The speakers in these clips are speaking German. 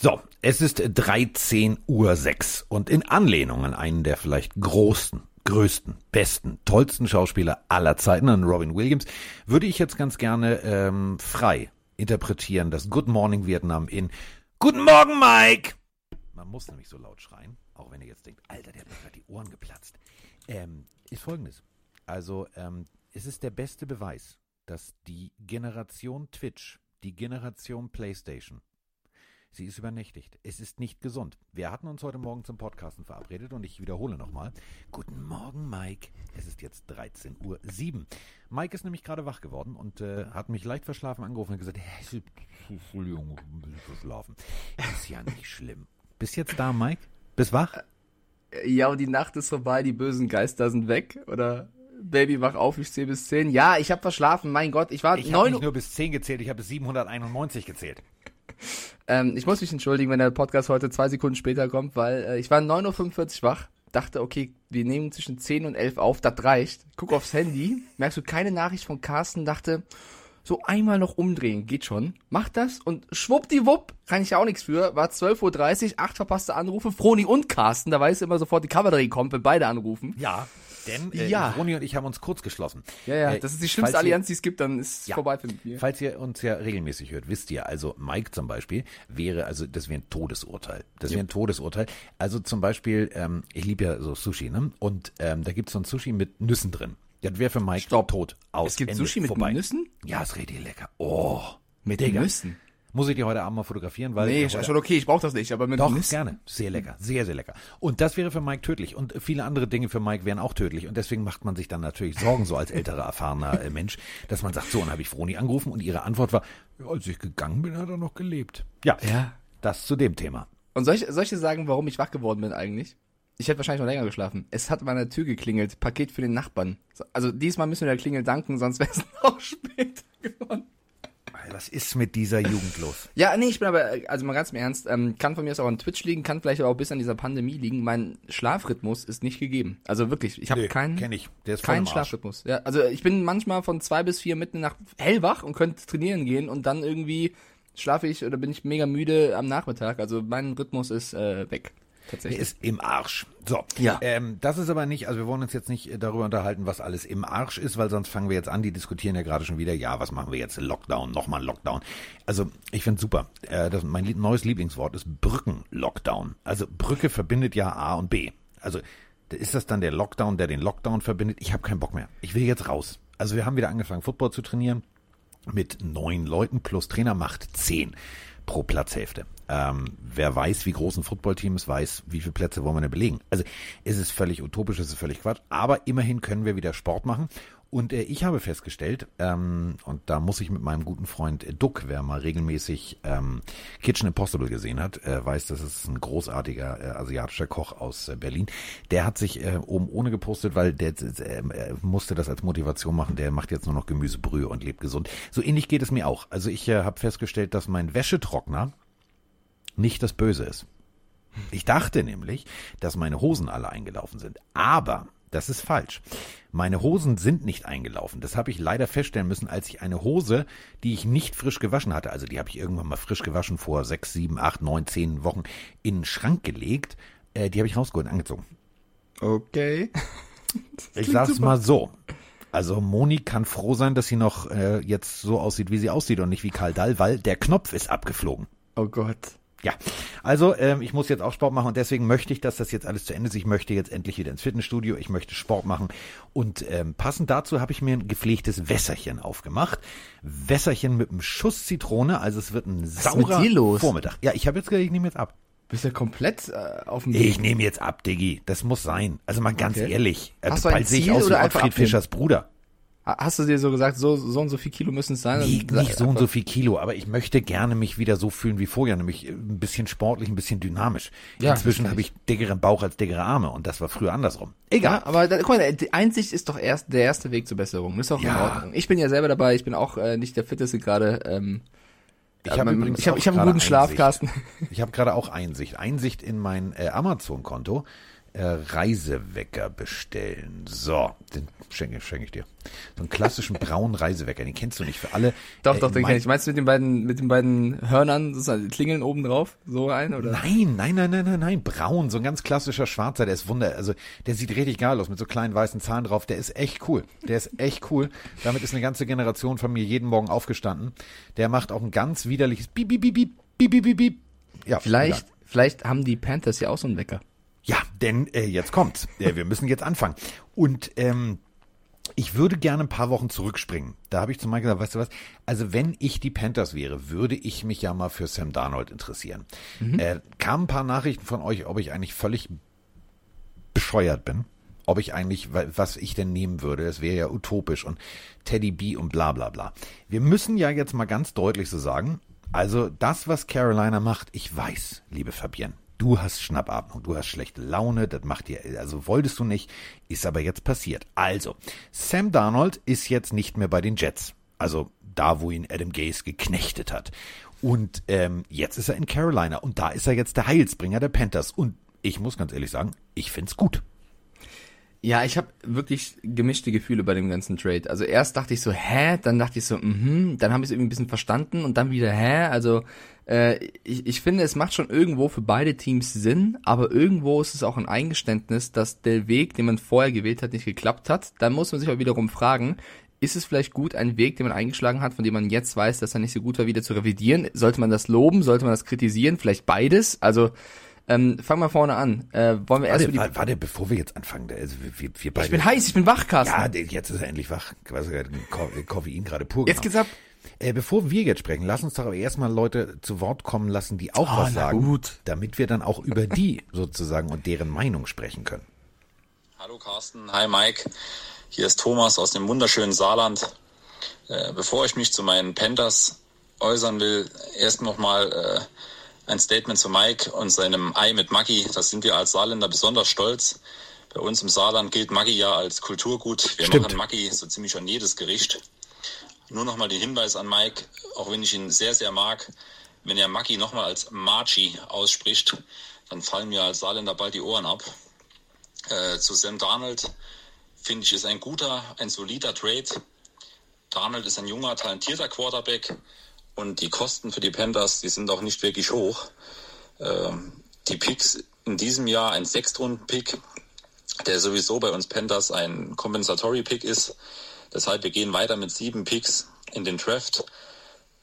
So, es ist 13.06 Uhr und in Anlehnung an einen der vielleicht großen, größten, besten, tollsten Schauspieler aller Zeiten, an Robin Williams, würde ich jetzt ganz gerne ähm, frei interpretieren, das Good Morning Vietnam in Guten Morgen, Mike! Man muss nämlich so laut schreien, auch wenn ihr jetzt denkt, Alter, der hat die Ohren geplatzt. Ähm, ist folgendes. Also, ähm, es ist der beste Beweis, dass die Generation Twitch, die Generation PlayStation, Sie ist übernächtigt. Es ist nicht gesund. Wir hatten uns heute Morgen zum Podcasten verabredet und ich wiederhole nochmal. Guten Morgen, Mike. Es ist jetzt 13.07 Uhr. Mike ist nämlich gerade wach geworden und äh, hat mich leicht verschlafen angerufen und gesagt, Entschuldigung, ein bisschen verschlafen. Ist ja nicht schlimm. Bist jetzt da, Mike? Bist wach? Ja, und die Nacht ist vorbei, die bösen Geister sind weg, oder? Baby, wach auf, ich zähle bis 10. Ja, ich habe verschlafen, mein Gott, ich war Ich habe neun nicht nur bis 10 gezählt, ich habe bis 791 gezählt. Ähm, ich muss mich entschuldigen, wenn der Podcast heute zwei Sekunden später kommt, weil äh, ich war 9.45 Uhr wach, dachte, okay, wir nehmen zwischen 10 und 11 auf, das reicht. Guck aufs Handy, merkst du keine Nachricht von Carsten, dachte, so einmal noch umdrehen, geht schon. Mach das und schwuppdiwupp, kann ich ja auch nichts für, war 12.30 Uhr, acht verpasste Anrufe, Froni und Carsten, da weiß immer sofort, die Kavallerie kommt, wenn beide anrufen. Ja, denn äh, Ja. Roni und ich haben uns kurz geschlossen. Ja, ja, Äh, das ist die schlimmste ihr- Allianz, die es gibt, dann ist es Ja. vorbei für mich. Falls ihr uns ja regelmäßig hört, wisst ihr, also Mike zum Beispiel wäre, also das wäre ein Todesurteil. Das wäre ein Todesurteil. Also zum Beispiel, ähm, ich liebe ja so Sushi, ne? Und ähm, da gibt's so ein Sushi mit Nüssen drin. Das wäre für Mike Stopp. tot. Aus Es gibt Ende, Sushi mit vorbei. Nüssen? Ja, ist richtig lecker. Oh, Mit Digga. Nüssen? muss ich dir heute Abend mal fotografieren, weil Nee, ja, schon okay, ich brauche das nicht, aber mit doch, Nüssen. gerne. Sehr lecker. Sehr, sehr lecker. Und das wäre für Mike tödlich. Und viele andere Dinge für Mike wären auch tödlich. Und deswegen macht man sich dann natürlich Sorgen, so als älterer, erfahrener äh, Mensch, dass man sagt, so, und habe ich Froni angerufen und ihre Antwort war, ja, als ich gegangen bin, hat er noch gelebt. Ja, Ja. das zu dem Thema. Und soll ich, soll ich dir sagen, warum ich wach geworden bin eigentlich? Ich hätte wahrscheinlich noch länger geschlafen. Es hat an meiner Tür geklingelt. Paket für den Nachbarn. So, Also diesmal müssen wir der Klingel danken, sonst wäre es noch später geworden. Was ist mit dieser Jugend los? Ja, nee, ich bin aber, äh, also mal ganz im Ernst, ähm, kann von mir aus auch an Twitch liegen, kann vielleicht aber auch bis an dieser Pandemie liegen. Mein Schlafrhythmus ist nicht gegeben. Also wirklich, ich habe Nee, keinen, kenn ich. Der ist keinen. Schlafrhythmus. Ja, also ich bin manchmal von zwei bis vier mitten Nacht hellwach und könnte trainieren gehen und dann irgendwie schlafe ich oder bin ich mega müde am Nachmittag. Also mein Rhythmus ist äh, weg. Der Tatsächlich. ist im Arsch. So. Ja. Ähm, das ist aber nicht, also wir wollen uns jetzt nicht äh, darüber unterhalten, was alles im Arsch ist, weil sonst fangen wir jetzt an, die diskutieren ja gerade schon wieder, ja, was machen wir jetzt? Lockdown, nochmal Lockdown. Also ich finde super. Äh, das, mein neues Lieblingswort ist Brückenlockdown. Also Brücke verbindet ja A und B. Also ist das dann der Lockdown, der den Lockdown verbindet? Ich habe keinen Bock mehr. Ich will jetzt raus. Also wir haben wieder angefangen, Football zu trainieren mit neun Leuten plus Trainer macht zehn pro Platzhälfte. Ähm, wer weiß, wie groß ein Footballteam ist, weiß, wie viele Plätze wollen wir denn belegen. Also es ist völlig utopisch, es ist völlig Quatsch, aber immerhin können wir wieder Sport machen. Und äh, ich habe festgestellt, ähm, und da muss ich mit meinem guten Freund äh, Duck, wer mal regelmäßig ähm, Kitchen Impossible gesehen hat, äh, weiß, das ist ein großartiger äh, asiatischer Koch aus äh, Berlin. Der hat sich äh, oben ohne gepostet, weil der äh, äh, musste das als Motivation machen. Der macht jetzt nur noch Gemüsebrühe und lebt gesund. So ähnlich geht es mir auch. Also ich äh, habe festgestellt, dass mein Wäschetrockner nicht das Böse ist. Ich dachte nämlich, dass meine Hosen alle eingelaufen sind. Aber das ist falsch. Meine Hosen sind nicht eingelaufen. Das habe ich leider feststellen müssen, als ich eine Hose, die ich nicht frisch gewaschen hatte, also die habe ich irgendwann mal frisch gewaschen vor sechs, sieben, acht, neun, zehn Wochen in den Schrank gelegt. Äh, die habe ich rausgeholt und angezogen. Okay. Ich sag's mal so. Also Moni kann froh sein, dass sie noch äh, jetzt so aussieht, wie sie aussieht und nicht wie Karl Dall, weil der Knopf ist abgeflogen. Oh Gott. Ja, also ähm, ich muss jetzt auch Sport machen und deswegen möchte ich, dass das jetzt alles zu Ende ist. Ich möchte jetzt endlich wieder ins Fitnessstudio, ich möchte Sport machen und ähm, passend dazu habe ich mir ein gepflegtes Wässerchen aufgemacht. Wässerchen mit einem Schuss Zitrone, also es wird ein ist saurer? Vormittag. Ja, ich habe jetzt gesagt, ich nehme jetzt ab. Bist du komplett äh, auf dem Ich nehme jetzt ab, Diggi. Das muss sein. Also mal ganz Okay. ehrlich. Äh, Hast du ein bald sehe ich Ziel aus wie Ottfried? Fischers Bruder. Hast du dir so gesagt, so, so und so viel Kilo müssen es sein? Nicht, Und- nicht so und so viel Kilo, aber ich möchte gerne mich wieder so fühlen wie vorher, nämlich ein bisschen sportlich, ein bisschen dynamisch. Ja, Inzwischen habe ich dickeren Bauch als dickere Arme und das war früher andersrum. Egal. Ja, aber da, guck mal, die Einsicht ist doch erst der erste Weg zur Besserung. Das ist auch in Ja. Ordnung. Ich bin ja selber dabei, ich bin auch äh, nicht der fitteste gerade. Ähm, Ich habe Ähm, übrigens ich hab- ich hab einen guten Einsicht. Carsten. Ich habe gerade auch Einsicht. Einsicht in mein äh, Amazon-Konto. Äh, Reisewecker bestellen. So, den schenke, schenke ich dir. So einen klassischen braunen Reisewecker, den kennst du nicht für alle. Doch, Äh, doch, den mein- kenn ich. Meinst du mit den beiden, mit den beiden Hörnern, sozusagen, die klingeln oben drauf? So ein, oder? Nein, nein, nein, nein, nein, nein, braun, so ein ganz klassischer Schwarzer, der ist wunder, also der sieht richtig geil aus mit so kleinen weißen Zahlen drauf, der ist echt cool, der ist echt cool. Damit ist eine ganze Generation von mir jeden Morgen aufgestanden. Der macht auch ein ganz widerliches Piep, Piep, Piep, Piep, Piep, Piep, Piep. Ja, Vielleicht, vielleicht haben die Panthers ja auch so einen Wecker. Ja, denn äh, jetzt kommt's. Äh, wir müssen jetzt anfangen. Und ähm, ich würde gerne ein paar Wochen zurückspringen. Da habe ich zu Mike gesagt, weißt du was? Also wenn ich die Panthers wäre, würde ich mich ja mal für Sam Darnold interessieren. Äh, kamen ein paar Nachrichten von euch, ob ich eigentlich völlig bescheuert bin. Ob ich eigentlich, wa- was ich denn nehmen würde, das wäre ja utopisch und Teddy B und bla bla bla. Wir müssen ja jetzt mal ganz deutlich so sagen, also das, was Carolina macht, ich weiß, liebe Fabienne, du hast Schnappatmung, du hast schlechte Laune, das macht dir, also wolltest du nicht, ist aber jetzt passiert. Also, Sam Darnold ist jetzt nicht mehr bei den Jets. Also da, wo ihn Adam Gase geknechtet hat. Und ähm, jetzt ist er in Carolina und da ist er jetzt der Heilsbringer der Panthers. Und ich muss ganz ehrlich sagen, ich find's gut. Ja, ich habe wirklich gemischte Gefühle bei dem ganzen Trade. Also erst dachte ich so, hä? Dann dachte ich so, mhm. Dann habe ich es irgendwie ein bisschen verstanden und dann wieder, hä? Also äh, ich, ich finde, es macht schon irgendwo für beide Teams Sinn, aber irgendwo ist es auch ein Eingeständnis, dass der Weg, den man vorher gewählt hat, nicht geklappt hat. Dann muss man sich aber wiederum fragen, ist es vielleicht gut, einen Weg, den man eingeschlagen hat, von dem man jetzt weiß, dass er nicht so gut war, wieder zu revidieren? Sollte man das loben? Sollte man das kritisieren? Vielleicht beides? Also ähm, fangen wir vorne an. Äh, wollen wir erst Warte, die warte, warte, bevor wir jetzt anfangen, also wir, wir, wir beide. ich bin heiß, ich bin wach, Carsten. Ja, jetzt ist er endlich wach. Quasi Ko- Koffein gerade pur. Jetzt geht's ab. Äh, bevor wir jetzt sprechen, lass uns doch aber erstmal Leute zu Wort kommen lassen, die auch Ah, was sagen, gut. damit wir dann auch über die sozusagen und deren Meinung sprechen können. Hallo Carsten, hi Mike. Hier ist Thomas aus dem wunderschönen Saarland. Äh, bevor ich mich zu meinen Panthers äußern will, erst nochmal äh, ein Statement zu Mike und seinem Ei mit Maggi. Das sind wir als Saarländer besonders stolz. Bei uns im Saarland gilt Maggi ja als Kulturgut. Wir Stimmt. machen Maggi so ziemlich an jedes Gericht. Nur nochmal den Hinweis an Mike, auch wenn ich ihn sehr, sehr mag, wenn er Maggi nochmal als Marchi ausspricht, dann fallen mir als Saarländer bald die Ohren ab. Äh, zu Sam Darnold finde ich, ist ein guter, ein solider Trade. Darnold ist ein junger, talentierter Quarterback und die Kosten für die Panthers, die sind auch nicht wirklich hoch. Ähm, die Picks in diesem Jahr ein Sechstrunden-Pick, der sowieso bei uns Panthers ein Compensatory-Pick ist. Deshalb, wir gehen weiter mit sieben Picks in den Draft,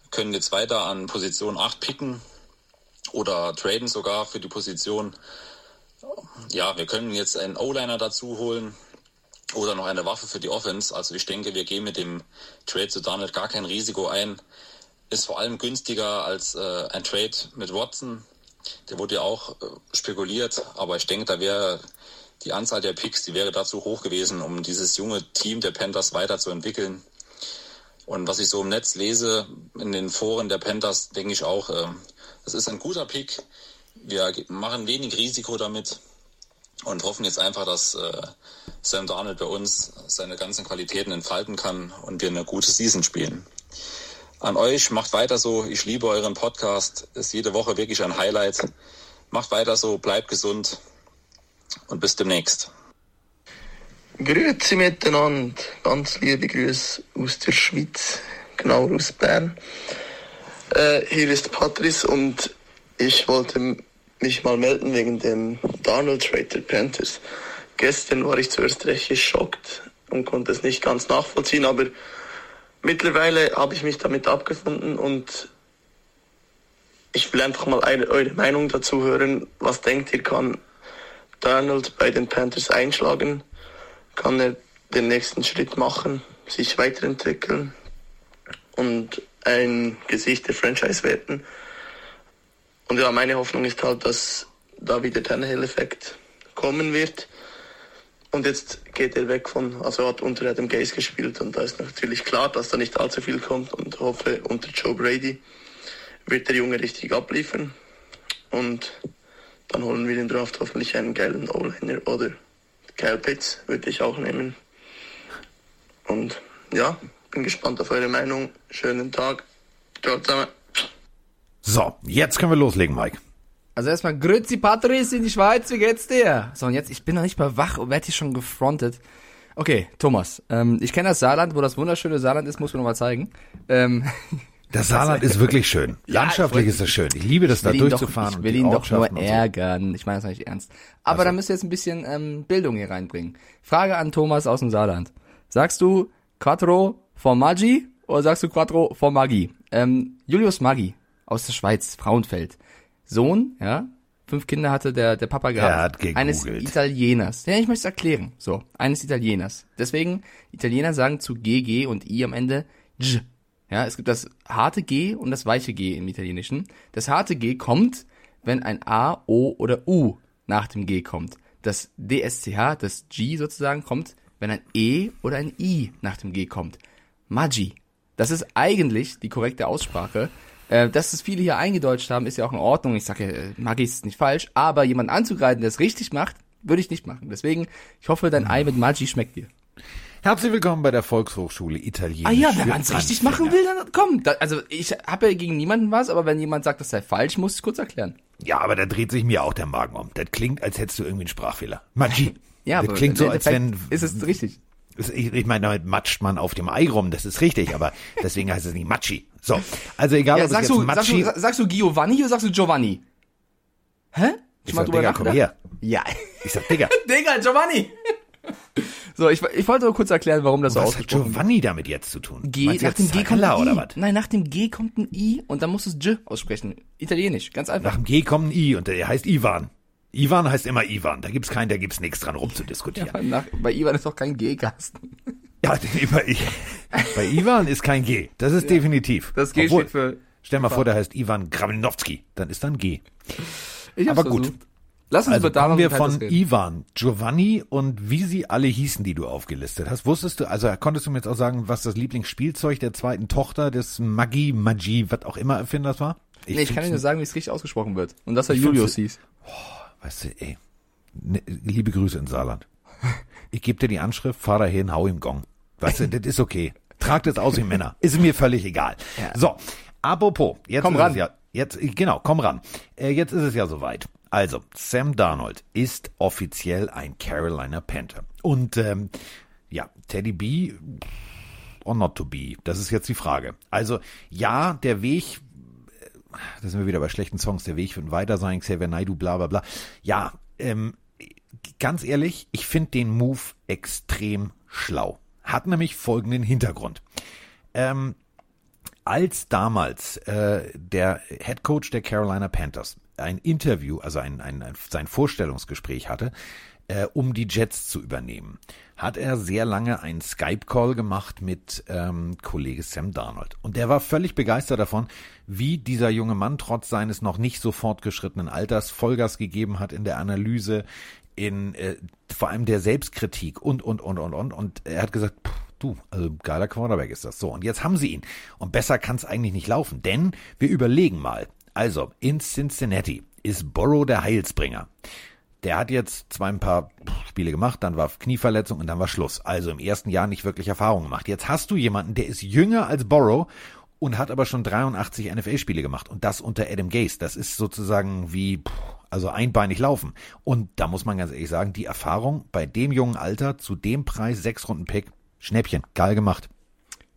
können jetzt weiter an Position 8 picken oder traden sogar für die Position ja, wir können jetzt einen O-Liner dazu holen oder noch eine Waffe für die Offense. Also ich denke, wir gehen mit dem Trade zu Darnold gar kein Risiko ein. Ist vor allem günstiger als äh, ein Trade mit Watson. Der wurde ja auch äh, spekuliert, aber ich denke, da wäre die Anzahl der Picks, die wäre dazu hoch gewesen, um dieses junge Team der Panthers weiterzuentwickeln. Und was ich so im Netz lese, in den Foren der Panthers, denke ich auch, äh, das ist ein guter Pick. Wir machen wenig Risiko damit und hoffen jetzt einfach, dass äh, Sam Darnold bei uns seine ganzen Qualitäten entfalten kann und wir eine gute Season spielen. An euch, macht weiter so. Ich liebe euren Podcast. Ist jede Woche wirklich ein Highlight. Macht weiter so, bleibt gesund und bis demnächst. Grüezi miteinander, ganz liebe Grüße aus der Schweiz, genau aus Bern. Äh, hier ist Patrice und ich wollte mich mal melden wegen dem Darnold Trade der Panthers. Gestern war ich zuerst recht geschockt und konnte es nicht ganz nachvollziehen, aber mittlerweile habe ich mich damit abgefunden und ich will einfach mal eine, eure Meinung dazu hören. Was denkt ihr, kann Darnold bei den Panthers einschlagen? kann er den nächsten Schritt machen, sich weiterentwickeln und ein Gesicht der Franchise werden. Und ja, meine Hoffnung ist halt, dass da wieder der Tannehill-Effekt kommen wird. Und jetzt geht er weg von, also er hat unter Adam Gaze gespielt und da ist natürlich klar, dass da nicht allzu viel kommt und hoffe, unter Joe Brady wird der Junge richtig abliefern. Und dann holen wir den Draft hoffentlich einen geilen O-Liner oder Kyle Pitts würde ich auch nehmen. Und ja, bin gespannt auf eure Meinung. Schönen Tag. Ciao zusammen. So, jetzt können wir loslegen, Mike. Also erstmal Grüezi Patrice in die Schweiz, wie geht's dir? So, und jetzt, ich bin noch nicht mal wach und werde hier schon gefrontet. Okay, Thomas, ähm, ich kenne das Saarland, wo das wunderschöne Saarland ist, muss man noch mal zeigen. Ähm, Das Saarland ist wirklich schön. Ja, Landschaftlich ich- ist es schön. Ich liebe das, da will ihn durchzufahren. Doch, ich will ihn doch nur und so. ärgern. Ich meine das nicht ernst. Aber da müsst ihr jetzt ein bisschen ähm, Bildung hier reinbringen. Frage an Thomas aus dem Saarland. Sagst du Quattro Formaggi oder sagst du Quattro Formaggi? Ähm, Julius Maggi aus der Schweiz, Frauenfeld. Sohn, ja, fünf Kinder hatte der, der Papa gehabt. Er hat gegoogelt. Eines Italieners. Ja, ich möchte es erklären. So, eines Italieners. Deswegen, Italiener sagen zu GG und I am Ende J. Ja, es gibt das harte G und das weiche G im Italienischen. Das harte G kommt, wenn ein A, O oder U nach dem G kommt. Das DSCH, das G sozusagen, kommt, wenn ein E oder ein I nach dem G kommt. Maggi. Das ist eigentlich die korrekte Aussprache. Äh, dass es viele hier eingedeutscht haben, ist ja auch in Ordnung. Ich sage, äh, Maggi ist nicht falsch, aber jemanden anzugreifen, der es richtig macht, würde ich nicht machen. Deswegen, ich hoffe, dein Ei mit Maggi schmeckt dir. Herzlich willkommen bei der Volkshochschule Italienisch. Ah ja, wenn man es richtig machen will, dann komm. Da, also ich habe ja gegen niemanden was, aber wenn jemand sagt, das sei falsch, muss ich kurz erklären. Ja, aber da dreht sich mir auch der Magen um. Das klingt, als hättest du irgendwie einen Sprachfehler. Maggi. Ja, das aber klingt so, als wenn... ist es richtig. Ich, ich meine, damit matscht man auf dem Ei rum, das ist richtig, aber deswegen heißt es nicht Matschi. So, also egal, Ja, ob es sagst jetzt du, sagst du, sagst du Giovanni oder sagst du Giovanni? Hä? ich mal sag, Digga, komm nachgedacht? her. Ja. Ich sag, Digga, Digga, Giovanni. so, ich, ich wollte nur kurz erklären, warum das so was hat ausgesprochen wird. Giovanni damit jetzt zu tun? G, Meinst nach dem G kommt ein I. oder was? Nein, nach dem G kommt ein I und dann musst du es J aussprechen. Italienisch, ganz einfach. Nach dem G kommt ein I und der heißt Ivan. Ivan heißt immer Ivan. Da gibt's keinen, da gibt's nichts dran rumzudiskutieren. Ja, nach, bei Ivan ist doch kein G-Kasten. Ja, bei, bei Ivan ist kein G. Das ist definitiv. Das G Obwohl, steht für... Stell mal vor, der heißt Ivan Gravinowski. Dann ist dann G. Ich Aber gut. Lass uns Also kommen wir von. Ivan, Giovanni und wie sie alle hießen, die du aufgelistet hast. Wusstest du, also konntest du mir jetzt auch sagen, was das Lieblingsspielzeug der zweiten Tochter des Maggi, Maggi, was auch immer Erfinders war? Nee, ich kann dir nur sagen, wie es richtig ausgesprochen wird. Und dass er Ich Julius hieß. Weißt du, ey, ne, liebe Grüße in Saarland. Ich gebe dir die Anschrift, fahr da hin, hau im Gong. Weißt du, das ist okay. Trag das aus wie Männer. Ist mir völlig egal. Ja. So, apropos, jetzt Komm ist ran. es ja, jetzt, genau, komm ran. Äh, jetzt ist es ja soweit. Also, Sam Darnold ist offiziell ein Carolina Panther. Und, ähm, ja, Teddy B or not to be? Das ist jetzt die Frage. Also, ja, der Weg da sind wir wieder bei schlechten Songs, der Weg wird weiter sein, Xavier Naidoo, bla bla bla. Ja, ähm, ganz ehrlich, ich finde den Move extrem schlau. Hat nämlich folgenden Hintergrund. Ähm, als damals äh, der Head Coach der Carolina Panthers ein Interview, also ein, ein, ein sein Vorstellungsgespräch hatte, äh, um die Jets zu übernehmen, hat er sehr lange einen Skype-Call gemacht mit ähm, Kollege Sam Darnold. Und der war völlig begeistert davon, wie dieser junge Mann trotz seines noch nicht so fortgeschrittenen Alters Vollgas gegeben hat in der Analyse, in äh, vor allem der Selbstkritik und, und, und, und, und. Und er hat gesagt, pff, du, also geiler Quarterback ist das. So, und jetzt haben sie ihn. Und besser kann es eigentlich nicht laufen, denn wir überlegen mal. Also, in Cincinnati ist Burrow der Heilsbringer. Der hat jetzt zwar ein paar Spiele gemacht, dann war Knieverletzung und dann war Schluss. Also im ersten Jahr nicht wirklich Erfahrung gemacht. Jetzt hast du jemanden, der ist jünger als Burrow und hat aber schon 83 NFL-Spiele gemacht und das unter Adam Gase. Das ist sozusagen wie, also einbeinig laufen. Und da muss man ganz ehrlich sagen, die Erfahrung bei dem jungen Alter zu dem Preis, sechs Runden Pick, Schnäppchen, geil gemacht.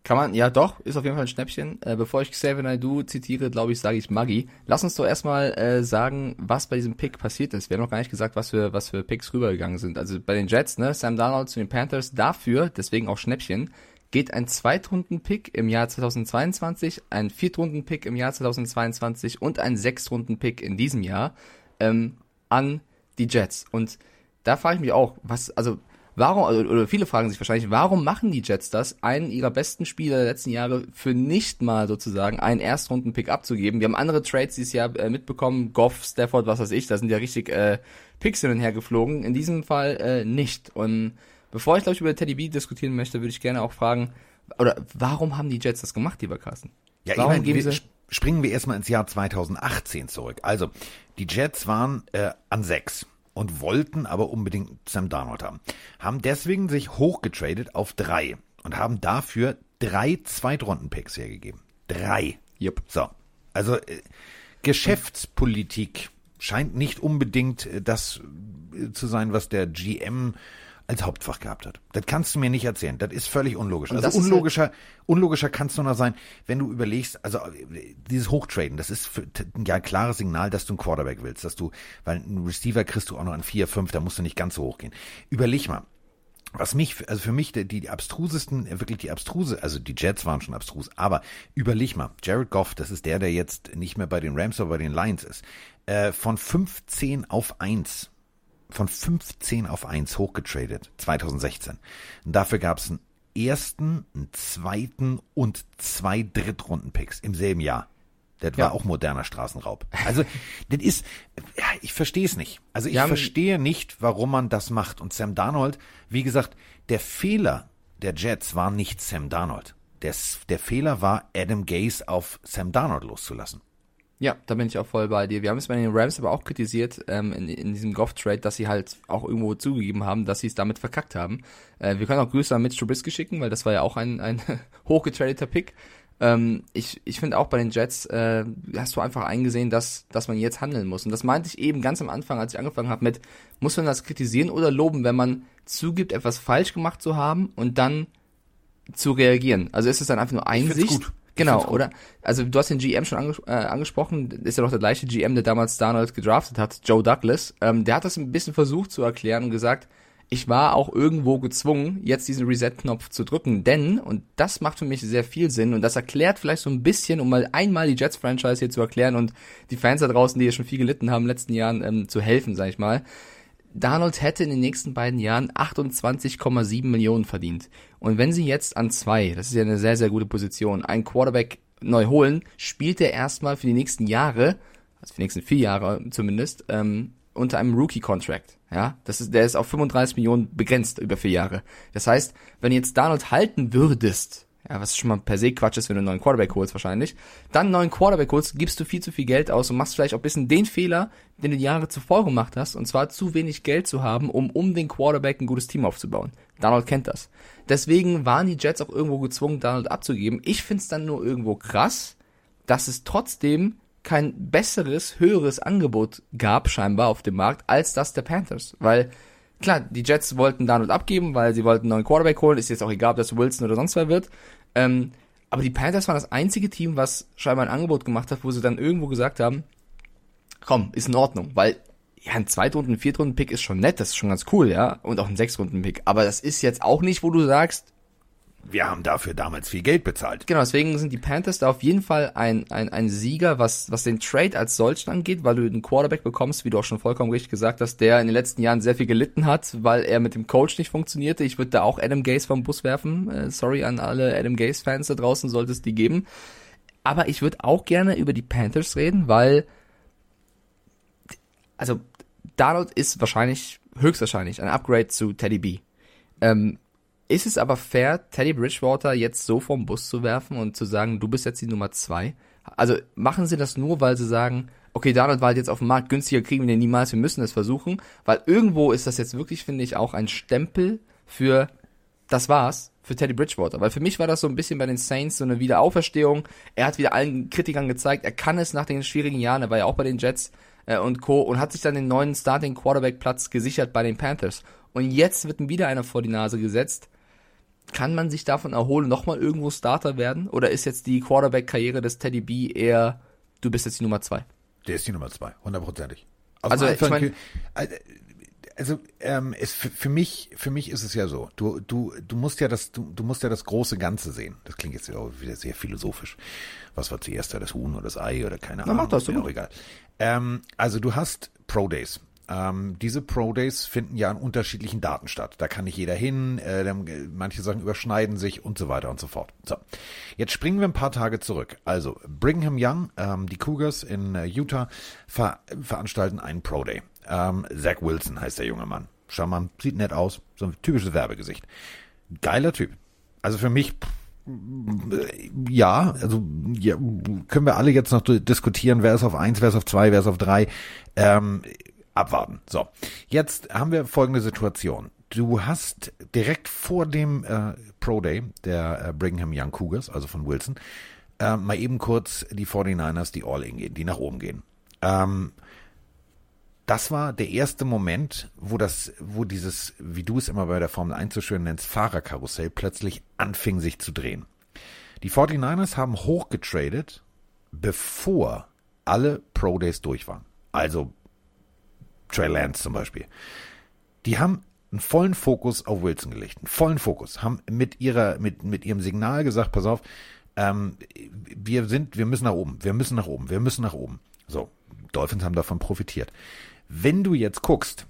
Kann man, ja doch, ist auf jeden Fall ein Schnäppchen. Äh, bevor ich Xavier Naidoo zitiere, glaube ich, sage ich Maggi. Lass uns doch erstmal äh, sagen, was bei diesem Pick passiert ist. Wir haben noch gar nicht gesagt, was für, was für Picks rübergegangen sind. Also bei den Jets, ne, Sam Darnold zu den Panthers, dafür, deswegen auch Schnäppchen, geht ein Zweitrunden-Pick im Jahr 2022, ein Viertrunden-Pick im Jahr 2022 und ein Sechstrunden-Pick in diesem Jahr ähm, an die Jets. Und da frage ich mich auch, was, also warum, also, oder viele fragen sich wahrscheinlich, warum machen die Jets das, einen ihrer besten Spieler der letzten Jahre für nicht mal sozusagen einen Erstrunden-Pick abzugeben? Wir haben andere Trades dieses Jahr äh, mitbekommen, Goff, Stafford, was weiß ich, da sind ja richtig äh, Picks hin und her geflogen. In diesem Fall äh, nicht. Und bevor ich, glaube ich, über Teddy B diskutieren möchte, würde ich gerne auch fragen, oder warum haben die Jets das gemacht, lieber Carsten? Ja, warum ich meine, geben sie, springen wir erstmal ins Jahr 2018 zurück. Also, die Jets waren äh, an sechs und wollten aber unbedingt Sam Darnold haben. Haben deswegen sich hochgetradet auf drei und haben dafür drei Zweitrunden-Picks hergegeben. Drei. Jupp. So. Also, äh, Geschäftspolitik scheint nicht unbedingt äh, das äh, zu sein, was der GM als Hauptfach gehabt hat. Das kannst du mir nicht erzählen. Das ist völlig unlogisch. Und Also das ist unlogischer, unlogischer kannst du noch sein, wenn du überlegst, also äh, dieses Hochtraden, das ist für, ja ein klares Signal, dass du einen Quarterback willst, dass du, weil einen Receiver kriegst du auch noch an vier, fünf, da musst du nicht ganz so hoch gehen. Überleg mal, was mich, also für mich die, die abstrusesten, äh, wirklich die abstruse, also die Jets waren schon abstrus, aber überleg mal, Jared Goff, das ist der, der jetzt nicht mehr bei den Rams, aber bei den Lions ist, äh, von 15 auf 1, von 15 auf 1 hochgetradet, 2016. Und dafür gab es einen ersten, einen zweiten und zwei Drittrunden-Picks im selben Jahr. Das war Ja. auch moderner Straßenraub. Also, das ist, ja, ich verstehe es nicht. Also, ich haben- verstehe nicht, warum man das macht. Und Sam Darnold, wie gesagt, der Fehler der Jets war nicht Sam Darnold. Der, der Fehler war, Adam Gase auf Sam Darnold loszulassen. Ja, da bin ich auch voll bei dir. Wir haben es bei den Rams aber auch kritisiert ähm, in, in diesem Goff-Trade, dass sie halt auch irgendwo zugegeben haben, dass sie es damit verkackt haben. Äh, wir können auch Grüße an Mitch Trubisky schicken, weil das war ja auch ein, ein hochgetradeter Pick. Ähm, ich ich finde auch bei den Jets äh, hast du einfach eingesehen, dass, dass man jetzt handeln muss. Und das meinte ich eben ganz am Anfang, als ich angefangen habe mit, muss man das kritisieren oder loben, wenn man zugibt, etwas falsch gemacht zu haben und dann zu reagieren. Also ist es dann einfach nur Einsicht? Genau, oder? Also du hast den GM schon anges äh, angesprochen, ist ja doch der gleiche GM, der damals Darnold gedraftet hat, Joe Douglas. Ähm, der hat das ein bisschen versucht zu erklären und gesagt, ich war auch irgendwo gezwungen, jetzt diesen Reset-Knopf zu drücken, denn, und das macht für mich sehr viel Sinn, und das erklärt vielleicht so ein bisschen, um mal einmal die Jets-Franchise hier zu erklären und die Fans da draußen, die ja schon viel gelitten haben in den letzten Jahren, ähm, zu helfen, sag ich mal. Darnold hätte in den nächsten beiden Jahren 28,7 Millionen verdient. Und wenn sie jetzt an zwei, das ist ja eine sehr, sehr gute Position, einen Quarterback neu holen, spielt er erstmal für die nächsten Jahre, also für die nächsten vier Jahre zumindest, ähm, unter einem Rookie-Contract. Ja, das ist, der ist auf 35 Millionen begrenzt über vier Jahre. Das heißt, wenn du jetzt Darnold halten würdest, ja, was schon mal per se Quatsch ist, wenn du einen neuen Quarterback holst wahrscheinlich, dann einen neuen Quarterback holst, gibst du viel zu viel Geld aus und machst vielleicht auch ein bisschen den Fehler, den du die Jahre zuvor gemacht hast, und zwar zu wenig Geld zu haben, um um den Quarterback ein gutes Team aufzubauen. Donald kennt das. Deswegen waren die Jets auch irgendwo gezwungen, Donald abzugeben. Ich find's dann nur irgendwo krass, dass es trotzdem kein besseres, höheres Angebot gab, scheinbar auf dem Markt, als das der Panthers. Weil, klar, die Jets wollten Donald abgeben, weil sie wollten einen neuen Quarterback holen. Ist jetzt auch egal, ob das Wilson oder sonst wer wird. Ähm, aber die Panthers waren das einzige Team, was scheinbar ein Angebot gemacht hat, wo sie dann irgendwo gesagt haben, komm, ist in Ordnung, weil ja, ein Zweitrunden-, Viertrunden-Pick ist schon nett, das ist schon ganz cool, ja, und auch ein Sechstrunden-Pick, aber das ist jetzt auch nicht, wo du sagst, Wir haben dafür damals viel Geld bezahlt. Genau, deswegen sind die Panthers da auf jeden Fall ein, ein, ein Sieger, was, was den Trade als solchen angeht, weil du einen Quarterback bekommst, wie du auch schon vollkommen richtig gesagt hast, der in den letzten Jahren sehr viel gelitten hat, weil er mit dem Coach nicht funktionierte. Ich würde da auch Adam Gase vom Bus werfen. Äh, sorry an alle Adam Gase-Fans da draußen, sollte es die geben. Aber ich würde auch gerne über die Panthers reden, weil also Darnold ist wahrscheinlich, höchstwahrscheinlich ein Upgrade zu Teddy B. Ähm, ist es aber fair, Teddy Bridgewater jetzt so vom Bus zu werfen und zu sagen, du bist jetzt die Nummer zwei? Also machen sie das nur, weil sie sagen, okay, Donald war halt jetzt auf dem Markt, günstiger kriegen wir den niemals, wir müssen es versuchen, weil irgendwo ist das jetzt wirklich, finde ich, auch ein Stempel für, das war's, für Teddy Bridgewater. Weil für mich war das so ein bisschen bei den Saints so eine Wiederauferstehung. Er hat wieder allen Kritikern gezeigt, er kann es nach den schwierigen Jahren, er war ja auch bei den Jets äh, und Co. und hat sich dann den neuen Starting Quarterback Platz gesichert bei den Panthers. Und jetzt wird ihm wieder einer vor die Nase gesetzt. Kann man sich davon erholen, nochmal irgendwo Starter werden? Oder ist jetzt die Quarterback-Karriere des Teddy B eher, du bist jetzt die Nummer zwei? Der ist die Nummer zwei, hundertprozentig. Also, ich mein- also ähm, es, für, für mich, für mich ist es ja so. Du, du, du musst ja das, du, du musst ja das große Ganze sehen. Das klingt jetzt wieder sehr philosophisch. Was war zuerst da, das Huhn oder das Ei oder keine Na, Ahnung. mach das, ist mir auch egal. Ähm, also du hast Pro Days. Ähm, diese Pro Days finden ja an unterschiedlichen Daten statt. Da kann nicht jeder hin, äh, dann, äh, manche Sachen überschneiden sich und so weiter und so fort. So, jetzt springen wir ein paar Tage zurück. Also Brigham Young, ähm, die Cougars in äh, Utah ver veranstalten einen Pro Day. Ähm, Zach Wilson heißt der junge Mann. Schau mal, sieht nett aus, so ein typisches Werbegesicht. Geiler Typ. Also für mich ja, also ja, können wir alle jetzt noch diskutieren, wer ist auf eins, wer ist auf zwei, wer ist auf drei. Ähm, abwarten. So, jetzt haben wir folgende Situation. Du hast direkt vor dem äh, Pro Day der äh, Brigham Young Cougars, also von Wilson, äh, mal eben kurz die 49ers, die All-In gehen, die nach oben gehen. Ähm, das war der erste Moment, wo das, wo dieses, wie du es immer bei der Formel 1 so schön nennst, Fahrerkarussell plötzlich anfing sich zu drehen. Die 49ers haben hochgetradet, bevor alle Pro Days durch waren. Also Trey Lance zum Beispiel. Die haben einen vollen Fokus auf Wilson gelegt, einen vollen Fokus, haben mit ihrer, mit, mit ihrem Signal gesagt, pass auf, ähm, wir sind, wir müssen nach oben, wir müssen nach oben, wir müssen nach oben. So, Dolphins haben davon profitiert. Wenn du jetzt guckst,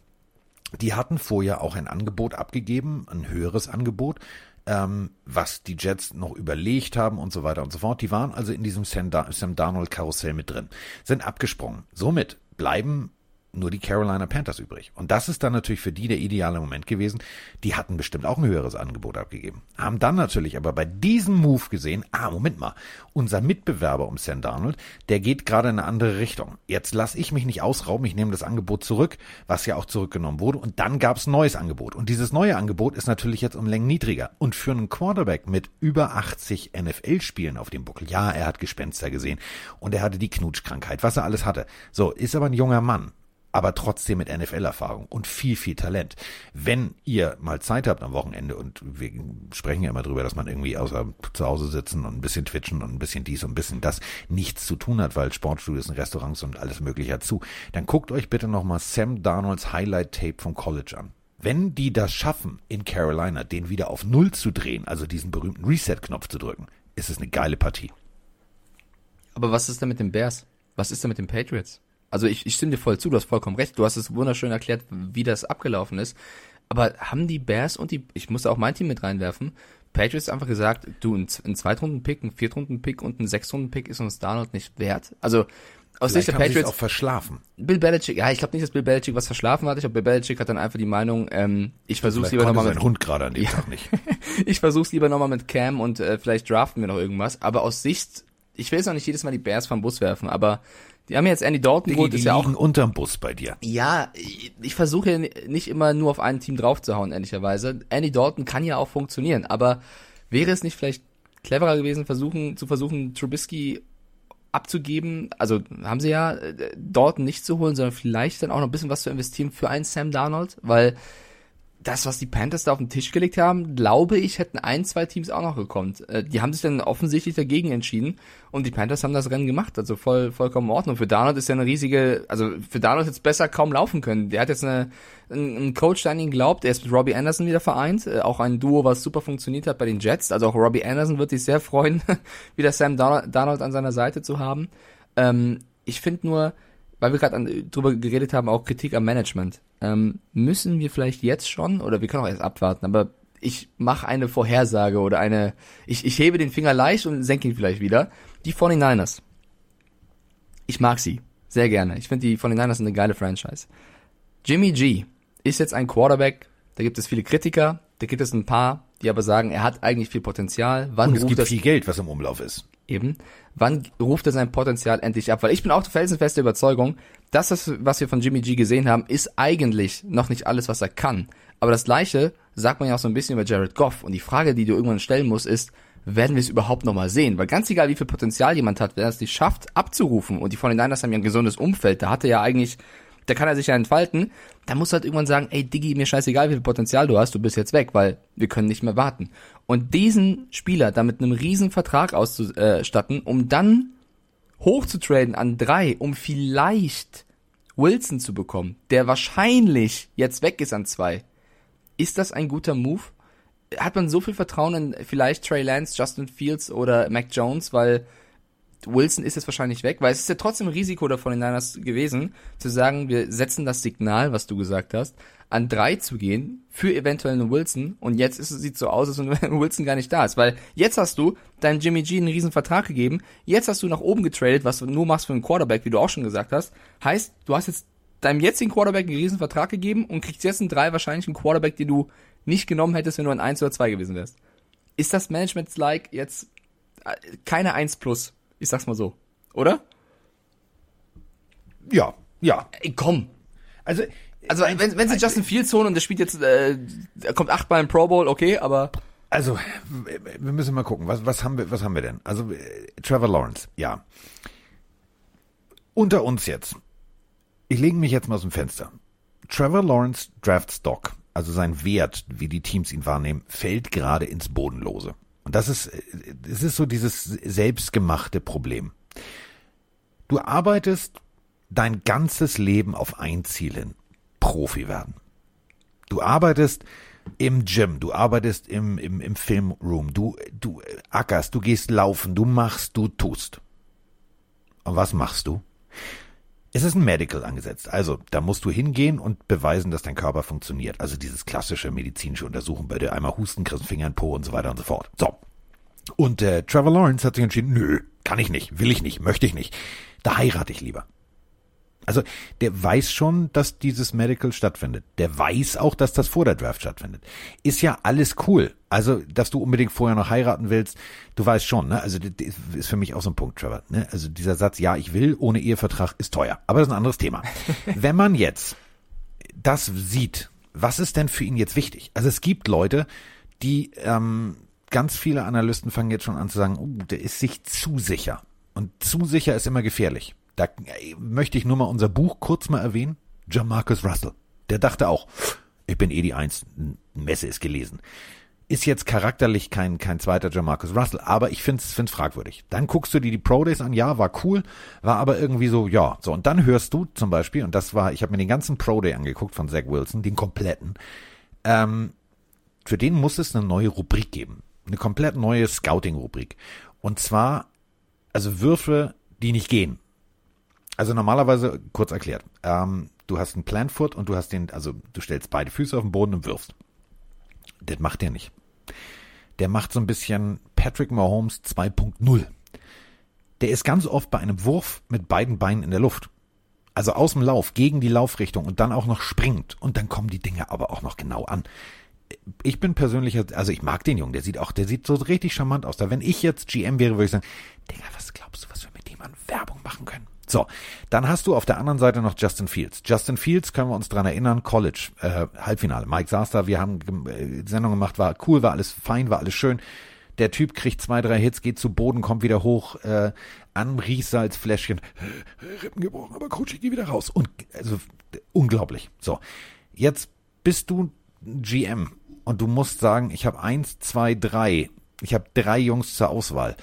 die hatten vorher auch ein Angebot abgegeben, ein höheres Angebot, ähm, was die Jets noch überlegt haben und so weiter und so fort. Die waren also in diesem Sam, Sam Darnold Karussell mit drin, sind abgesprungen. Somit bleiben nur die Carolina Panthers übrig. Und das ist dann natürlich für die der ideale Moment gewesen. Die hatten bestimmt auch ein höheres Angebot abgegeben. Haben dann natürlich aber bei diesem Move gesehen, ah, Moment mal, unser Mitbewerber um Sam Darnold, der geht gerade in eine andere Richtung. Jetzt lasse ich mich nicht ausrauben, ich nehme das Angebot zurück, was ja auch zurückgenommen wurde. Und dann gab es ein neues Angebot. Und dieses neue Angebot ist natürlich jetzt um Längen niedriger. Und für einen Quarterback mit über 80 NFL-Spielen auf dem Buckel, ja, er hat Gespenster gesehen und er hatte die Knutschkrankheit, was er alles hatte. So, ist aber ein junger Mann aber trotzdem mit NFL-Erfahrung und viel, viel Talent. Wenn ihr mal Zeit habt am Wochenende und wir sprechen ja immer drüber, dass man irgendwie außer zu Hause sitzen und ein bisschen twitchen und ein bisschen dies und ein bisschen das nichts zu tun hat, weil Sportstudios und Restaurants und alles mögliche dazu, dann guckt euch bitte nochmal Sam Darnolds Highlight-Tape vom College an. Wenn die das schaffen, in Carolina den wieder auf Null zu drehen, also diesen berühmten Reset-Knopf zu drücken, ist es eine geile Partie. Aber was ist denn mit den Bears? Was ist denn mit den Patriots? Also ich, ich stimme dir voll zu, du hast vollkommen recht. Du hast es wunderschön erklärt, wie das abgelaufen ist. Aber haben die Bears und die, ich musste auch mein Team mit reinwerfen, Patriots einfach gesagt, du, ein, ein Zweitrunden-Pick, ein Viertrunden-Pick und ein Sechstrunden-Pick ist uns Darnold nicht wert? Also aus Sicht der Patriots auch verschlafen. Bill Belichick, ja, ich glaube nicht, dass Bill Belichick was verschlafen hat. Ich glaube, Bill Belichick hat dann einfach die Meinung, ähm, ich versuch's lieber nochmal mit Hund gerade an dem ja. Tag nicht. ich versuch's lieber nochmal mit Cam und äh, vielleicht draften wir noch irgendwas. Aber aus Sicht, ich will jetzt auch nicht jedes Mal die Bears vom Bus werfen, aber die haben jetzt Andy Dalton geholt, ist ja auch unterm Bus bei dir. Ja, ich, ich versuche ja nicht immer nur auf ein Team draufzuhauen, ehrlicherweise. Andy Dalton kann ja auch funktionieren, aber wäre es nicht vielleicht cleverer gewesen, versuchen zu versuchen Trubisky abzugeben, also haben sie ja äh, Dalton nicht zu holen, sondern vielleicht dann auch noch ein bisschen was zu investieren für einen Sam Darnold, weil das, was die Panthers da auf den Tisch gelegt haben, glaube ich, hätten ein, zwei Teams auch noch gekommen. Äh, die haben sich dann offensichtlich dagegen entschieden und die Panthers haben das Rennen gemacht, also voll, vollkommen in Ordnung. Für Darnold ist ja eine riesige, also für Darnold jetzt besser kaum laufen können. Der hat jetzt eine, einen Coach, der an ihn glaubt, er ist mit Robbie Anderson wieder vereint, äh, auch ein Duo, was super funktioniert hat bei den Jets. Also auch Robbie Anderson wird sich sehr freuen, wieder Sam Darnold an seiner Seite zu haben. Ähm, ich finde nur, weil wir gerade drüber geredet haben, auch Kritik am Management. Ähm, müssen wir vielleicht jetzt schon, oder wir können auch erst abwarten, aber ich mache eine Vorhersage oder eine, ich, ich hebe den Finger leicht und senke ihn vielleicht wieder. Die 49ers. Ich mag sie. Sehr gerne. Ich finde die 49ers sind eine geile Franchise. Jimmy G ist jetzt ein Quarterback, da gibt es viele Kritiker, da gibt es ein paar, die aber sagen, er hat eigentlich viel Potenzial. Wann und es gibt das viel Geld, was im Umlauf ist. Eben. Wann ruft er sein Potenzial endlich ab? Weil ich bin auch felsenfeste Überzeugung, dass das, was wir von Jimmy G gesehen haben, ist eigentlich noch nicht alles, was er kann. Aber das Gleiche sagt man ja auch so ein bisschen über Jared Goff. Und die Frage, die du irgendwann stellen musst, ist, werden wir es überhaupt nochmal sehen? Weil ganz egal, wie viel Potenzial jemand hat, wenn er es nicht schafft, abzurufen, und die von den Niners haben ja ein gesundes Umfeld, da hat er ja eigentlich da kann er sich ja entfalten, dann musst du halt irgendwann sagen, ey Diggi, mir scheißegal, wie viel Potenzial du hast, du bist jetzt weg, weil wir können nicht mehr warten. Und diesen Spieler da mit einem riesen Vertrag auszustatten, um dann hochzutraden an drei, um vielleicht Wilson zu bekommen, der wahrscheinlich jetzt weg ist an zwei, ist das ein guter Move? Hat man so viel Vertrauen in vielleicht Trey Lance, Justin Fields oder Mac Jones, weil Wilson ist jetzt wahrscheinlich weg, weil es ist ja trotzdem Risiko davon in Niners gewesen, zu sagen, wir setzen das Signal, was du gesagt hast, an drei zu gehen für eventuell einen Wilson und jetzt ist, es sieht so aus, als wenn Wilson gar nicht da ist, weil jetzt hast du deinem Jimmy G einen riesen Vertrag gegeben, jetzt hast du nach oben getradet, was du nur machst für einen Quarterback, wie du auch schon gesagt hast, heißt, du hast jetzt deinem jetzigen Quarterback einen riesen Vertrag gegeben und kriegst jetzt einen drei wahrscheinlich einen Quarterback, den du nicht genommen hättest, wenn du ein 1 oder 2 gewesen wärst. Ist das Management-like jetzt äh, keine 1 plus? Ich sag's mal so. Oder? Ja, ja. Ey, komm. Also, also wenn, wenn sie Justin Fields holen und der spielt jetzt, äh, er kommt achtmal im Pro Bowl, okay, aber Also, wir müssen mal gucken, was, was, haben, wir, was haben wir denn? Also, äh, Trevor Lawrence, ja. Unter uns jetzt. Ich lege mich jetzt mal aus dem Fenster. Trevor Lawrence Draft Stock, also sein Wert, wie die Teams ihn wahrnehmen, fällt gerade ins Bodenlose. Und das ist, es ist so dieses selbstgemachte Problem. Du arbeitest dein ganzes Leben auf ein Ziel hin. Profi werden. Du arbeitest im Gym, du arbeitest im, im, im Filmroom, du, du ackerst, du gehst laufen, du machst, du tust. Und was machst du? Es ist ein Medical angesetzt. Also, da musst du hingehen und beweisen, dass dein Körper funktioniert. Also dieses klassische medizinische Untersuchen, bei der einmal husten, kriegst Finger in Po und so weiter und so fort. So. Und äh, Trevor Lawrence hat sich entschieden, nö, kann ich nicht, will ich nicht, möchte ich nicht. Da heirate ich lieber. Also der weiß schon, dass dieses Medical stattfindet. Der weiß auch, dass das vor der Draft stattfindet. Ist ja alles cool. Also, dass du unbedingt vorher noch heiraten willst, du weißt schon, ne? Also das ist für mich auch so ein Punkt, Trevor. Ne? Also dieser Satz, ja, ich will, ohne Ehevertrag ist teuer. Aber das ist ein anderes Thema. Wenn man jetzt das sieht, was ist denn für ihn jetzt wichtig? Also es gibt Leute, die ähm, ganz viele Analysten fangen jetzt schon an zu sagen, oh, der ist sich zu sicher. Und zu sicher ist immer gefährlich. Da möchte ich nur mal unser Buch kurz mal erwähnen. John Marcus Russell. Der dachte auch, ich bin eh die Eins, Messe ist gelesen. Ist jetzt charakterlich kein, kein zweiter John Marcus Russell, aber ich find's, find's fragwürdig. Dann guckst du dir die Pro Days an, ja, war cool, war aber irgendwie so, ja, so. Und dann hörst du zum Beispiel, und das war, ich habe mir den ganzen Pro Day angeguckt von Zach Wilson, den kompletten, ähm, für den muss es eine neue Rubrik geben. Eine komplett neue Scouting-Rubrik. Und zwar, also Würfe, die nicht gehen. Also normalerweise, kurz erklärt, ähm, du hast einen Planfoot und du hast den, also du stellst beide Füße auf den Boden und wirfst. Das macht der nicht. Der macht so ein bisschen Patrick Mahomes 2.0. Der ist ganz oft bei einem Wurf mit beiden Beinen in der Luft. Also aus dem Lauf, gegen die Laufrichtung und dann auch noch springt. Und dann kommen die Dinge aber auch noch genau an. Ich bin persönlich, also ich mag den Jungen, der sieht auch, der sieht so richtig charmant aus. Da wenn ich jetzt GM wäre, würde ich sagen, Digga, was glaubst du, was wir mit dem an Werbung machen können? So, dann hast du auf der anderen Seite noch Justin Fields. Justin Fields können wir uns dran erinnern, College, äh, Halbfinale. Mike saß da, wir haben äh, Sendung gemacht, war cool, war alles fein, war alles schön. Der Typ kriegt zwei, drei Hits, geht zu Boden, kommt wieder hoch, äh, an Riechsalzfläschchen, Rippen gebrochen, aber Coach, ich geh wieder raus. Und also unglaublich. So, jetzt bist du GM und du musst sagen, ich habe eins, zwei, drei. Ich habe drei Jungs zur Auswahl.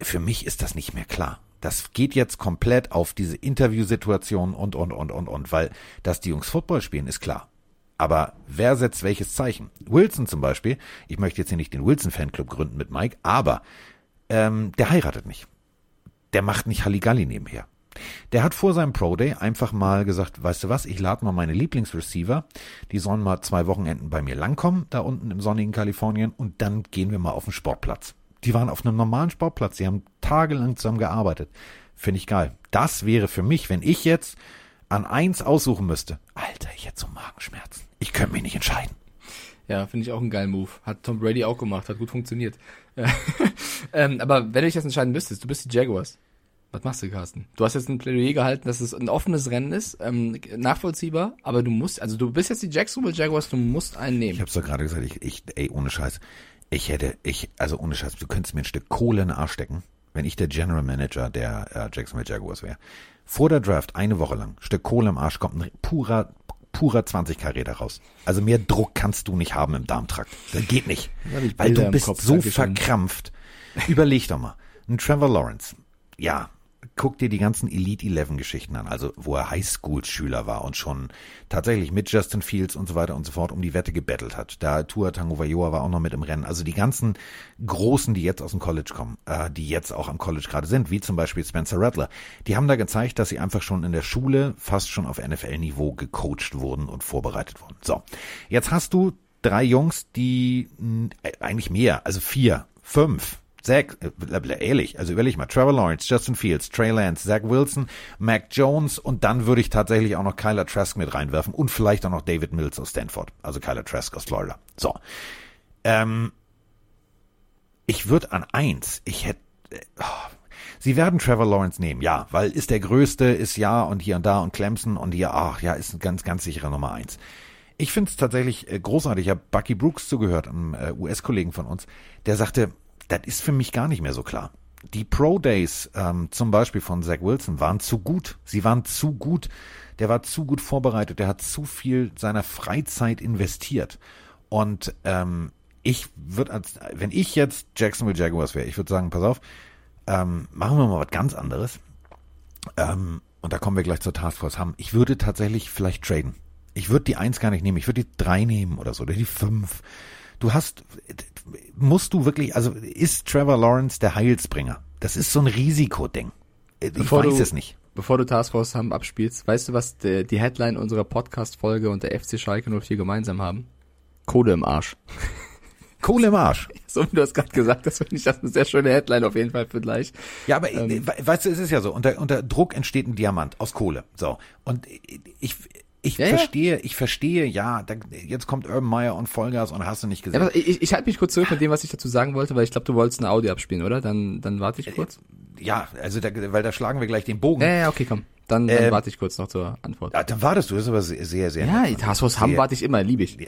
Für mich ist das nicht mehr klar. Das geht jetzt komplett auf diese Interviewsituation und, und, und, und, und, weil, dass die Jungs Football spielen, ist klar. Aber wer setzt welches Zeichen? Wilson zum Beispiel, ich möchte jetzt hier nicht den Wilson-Fanclub gründen mit Mike, aber ähm, der heiratet nicht. Der macht nicht Halligalli nebenher. Der hat vor seinem Pro Day einfach mal gesagt, weißt du was, ich lade mal meine Lieblingsreceiver, die sollen mal zwei Wochenenden bei mir langkommen, da unten im sonnigen Kalifornien, und dann gehen wir mal auf den Sportplatz. Die waren auf einem normalen Sportplatz, die haben tagelang zusammen gearbeitet. Finde ich geil. Das wäre für mich, wenn ich jetzt an eins aussuchen müsste. Alter, ich hätte so Magenschmerzen. Ich könnte mich nicht entscheiden. Ja, finde ich auch einen geilen Move. Hat Tom Brady auch gemacht, hat gut funktioniert. ähm, aber wenn du dich jetzt entscheiden müsstest, du bist die Jaguars. Was machst du, Carsten? Du hast jetzt ein Plädoyer gehalten, dass es ein offenes Rennen ist, ähm, nachvollziehbar, aber du musst, also du bist jetzt die Jacksonville Jaguars, du musst einen nehmen. Ich hab's doch gerade gesagt, ich, ich, ey, ohne Scheiß. Ich hätte, ich, also ohne Scheiß, du könntest mir ein Stück Kohle in den Arsch stecken, wenn ich der General Manager der äh, Jacksonville Jaguars wäre. Vor der Draft, eine Woche lang, Stück Kohle im Arsch, kommt ein purer, purer 20k-Räder raus. Also mehr Druck kannst du nicht haben im Darmtrakt. Das geht nicht. Weil du bist Kopf, so verkrampft. Überleg doch mal. Ein Trevor Lawrence. Ja, guck dir die ganzen Elite 11 Geschichten an, also wo er Highschool-Schüler war und schon tatsächlich mit Justin Fields und so weiter und so fort um die Wette gebettelt hat. Da Tua Tagovailoa war auch noch mit im Rennen. Also die ganzen Großen, die jetzt aus dem College kommen, äh, die jetzt auch am College gerade sind, wie zum Beispiel Spencer Rattler, die haben da gezeigt, dass sie einfach schon in der Schule fast schon auf NFL-Niveau gecoacht wurden und vorbereitet wurden. So, jetzt hast du drei Jungs, die äh, eigentlich mehr, also vier, fünf, Zach, äh, ehrlich, also überleg mal, Trevor Lawrence, Justin Fields, Trey Lance, Zach Wilson, Mac Jones und dann würde ich tatsächlich auch noch Kyler Trask mit reinwerfen und vielleicht auch noch David Mills aus Stanford, also Kyler Trask aus Florida. So. Ähm, ich würde an eins, ich hätte, oh, Sie werden Trevor Lawrence nehmen, ja, weil ist der Größte, ist ja und hier und da und Clemson und hier, ach ja, ist ein ganz, ganz sicherer Nummer eins. ich finde es tatsächlich äh, großartig. Ich habe Bucky Brooks zugehört, einem äh, US-Kollegen von uns, der sagte, das ist für mich gar nicht mehr so klar. Die Pro Days ähm, zum Beispiel von Zach Wilson waren zu gut. Sie waren zu gut. Der war zu gut vorbereitet. Der hat zu viel seiner Freizeit investiert. Und ähm, ich würde als, wenn ich jetzt Jacksonville Jaguars wäre, ich würde sagen, pass auf, ähm, machen wir mal was ganz anderes. Ähm, und da kommen wir gleich zur Taskforce haben. Ich würde tatsächlich vielleicht traden. Ich würde die eins gar nicht nehmen. Ich würde die drei nehmen oder so, oder die fünf. Du hast, musst du wirklich, also ist Trevor Lawrence der Heilsbringer? Das ist so ein Risikoding. Ich Bevor weiß du- es nicht. Bevor du Taskforce haben abspielst, weißt du, was der, die Headline unserer Podcast-Folge und der FC Schalke 04 gemeinsam haben? Kohle im Arsch. Kohle im Arsch. So wie du das gerade gesagt hast, finde ich das eine sehr schöne Headline auf jeden Fall für gleich. Ja, aber Ähm. äh, we- weißt du, es ist ja so, unter, unter Druck entsteht ein Diamant aus Kohle. So. Und ich, ich Ja, ja. verstehe, ich verstehe, ja, da, jetzt kommt Urban Meyer und Vollgas und hast du nicht Ja, gesehen. aber ich, ich halte mich kurz zurück mit dem, was ich dazu sagen wollte, weil ich glaube, du wolltest eine Audio abspielen, oder? Dann, dann warte ich kurz. Ja, also da, weil da schlagen wir gleich den Bogen. Ja, ja, okay, komm. Dann, dann Ähm, warte ich kurz noch zur Antwort. Ah, dann wartest du, das ist aber sehr, sehr, sehr Ja. Taskforce Sehr- warte ich immer, liebe ich.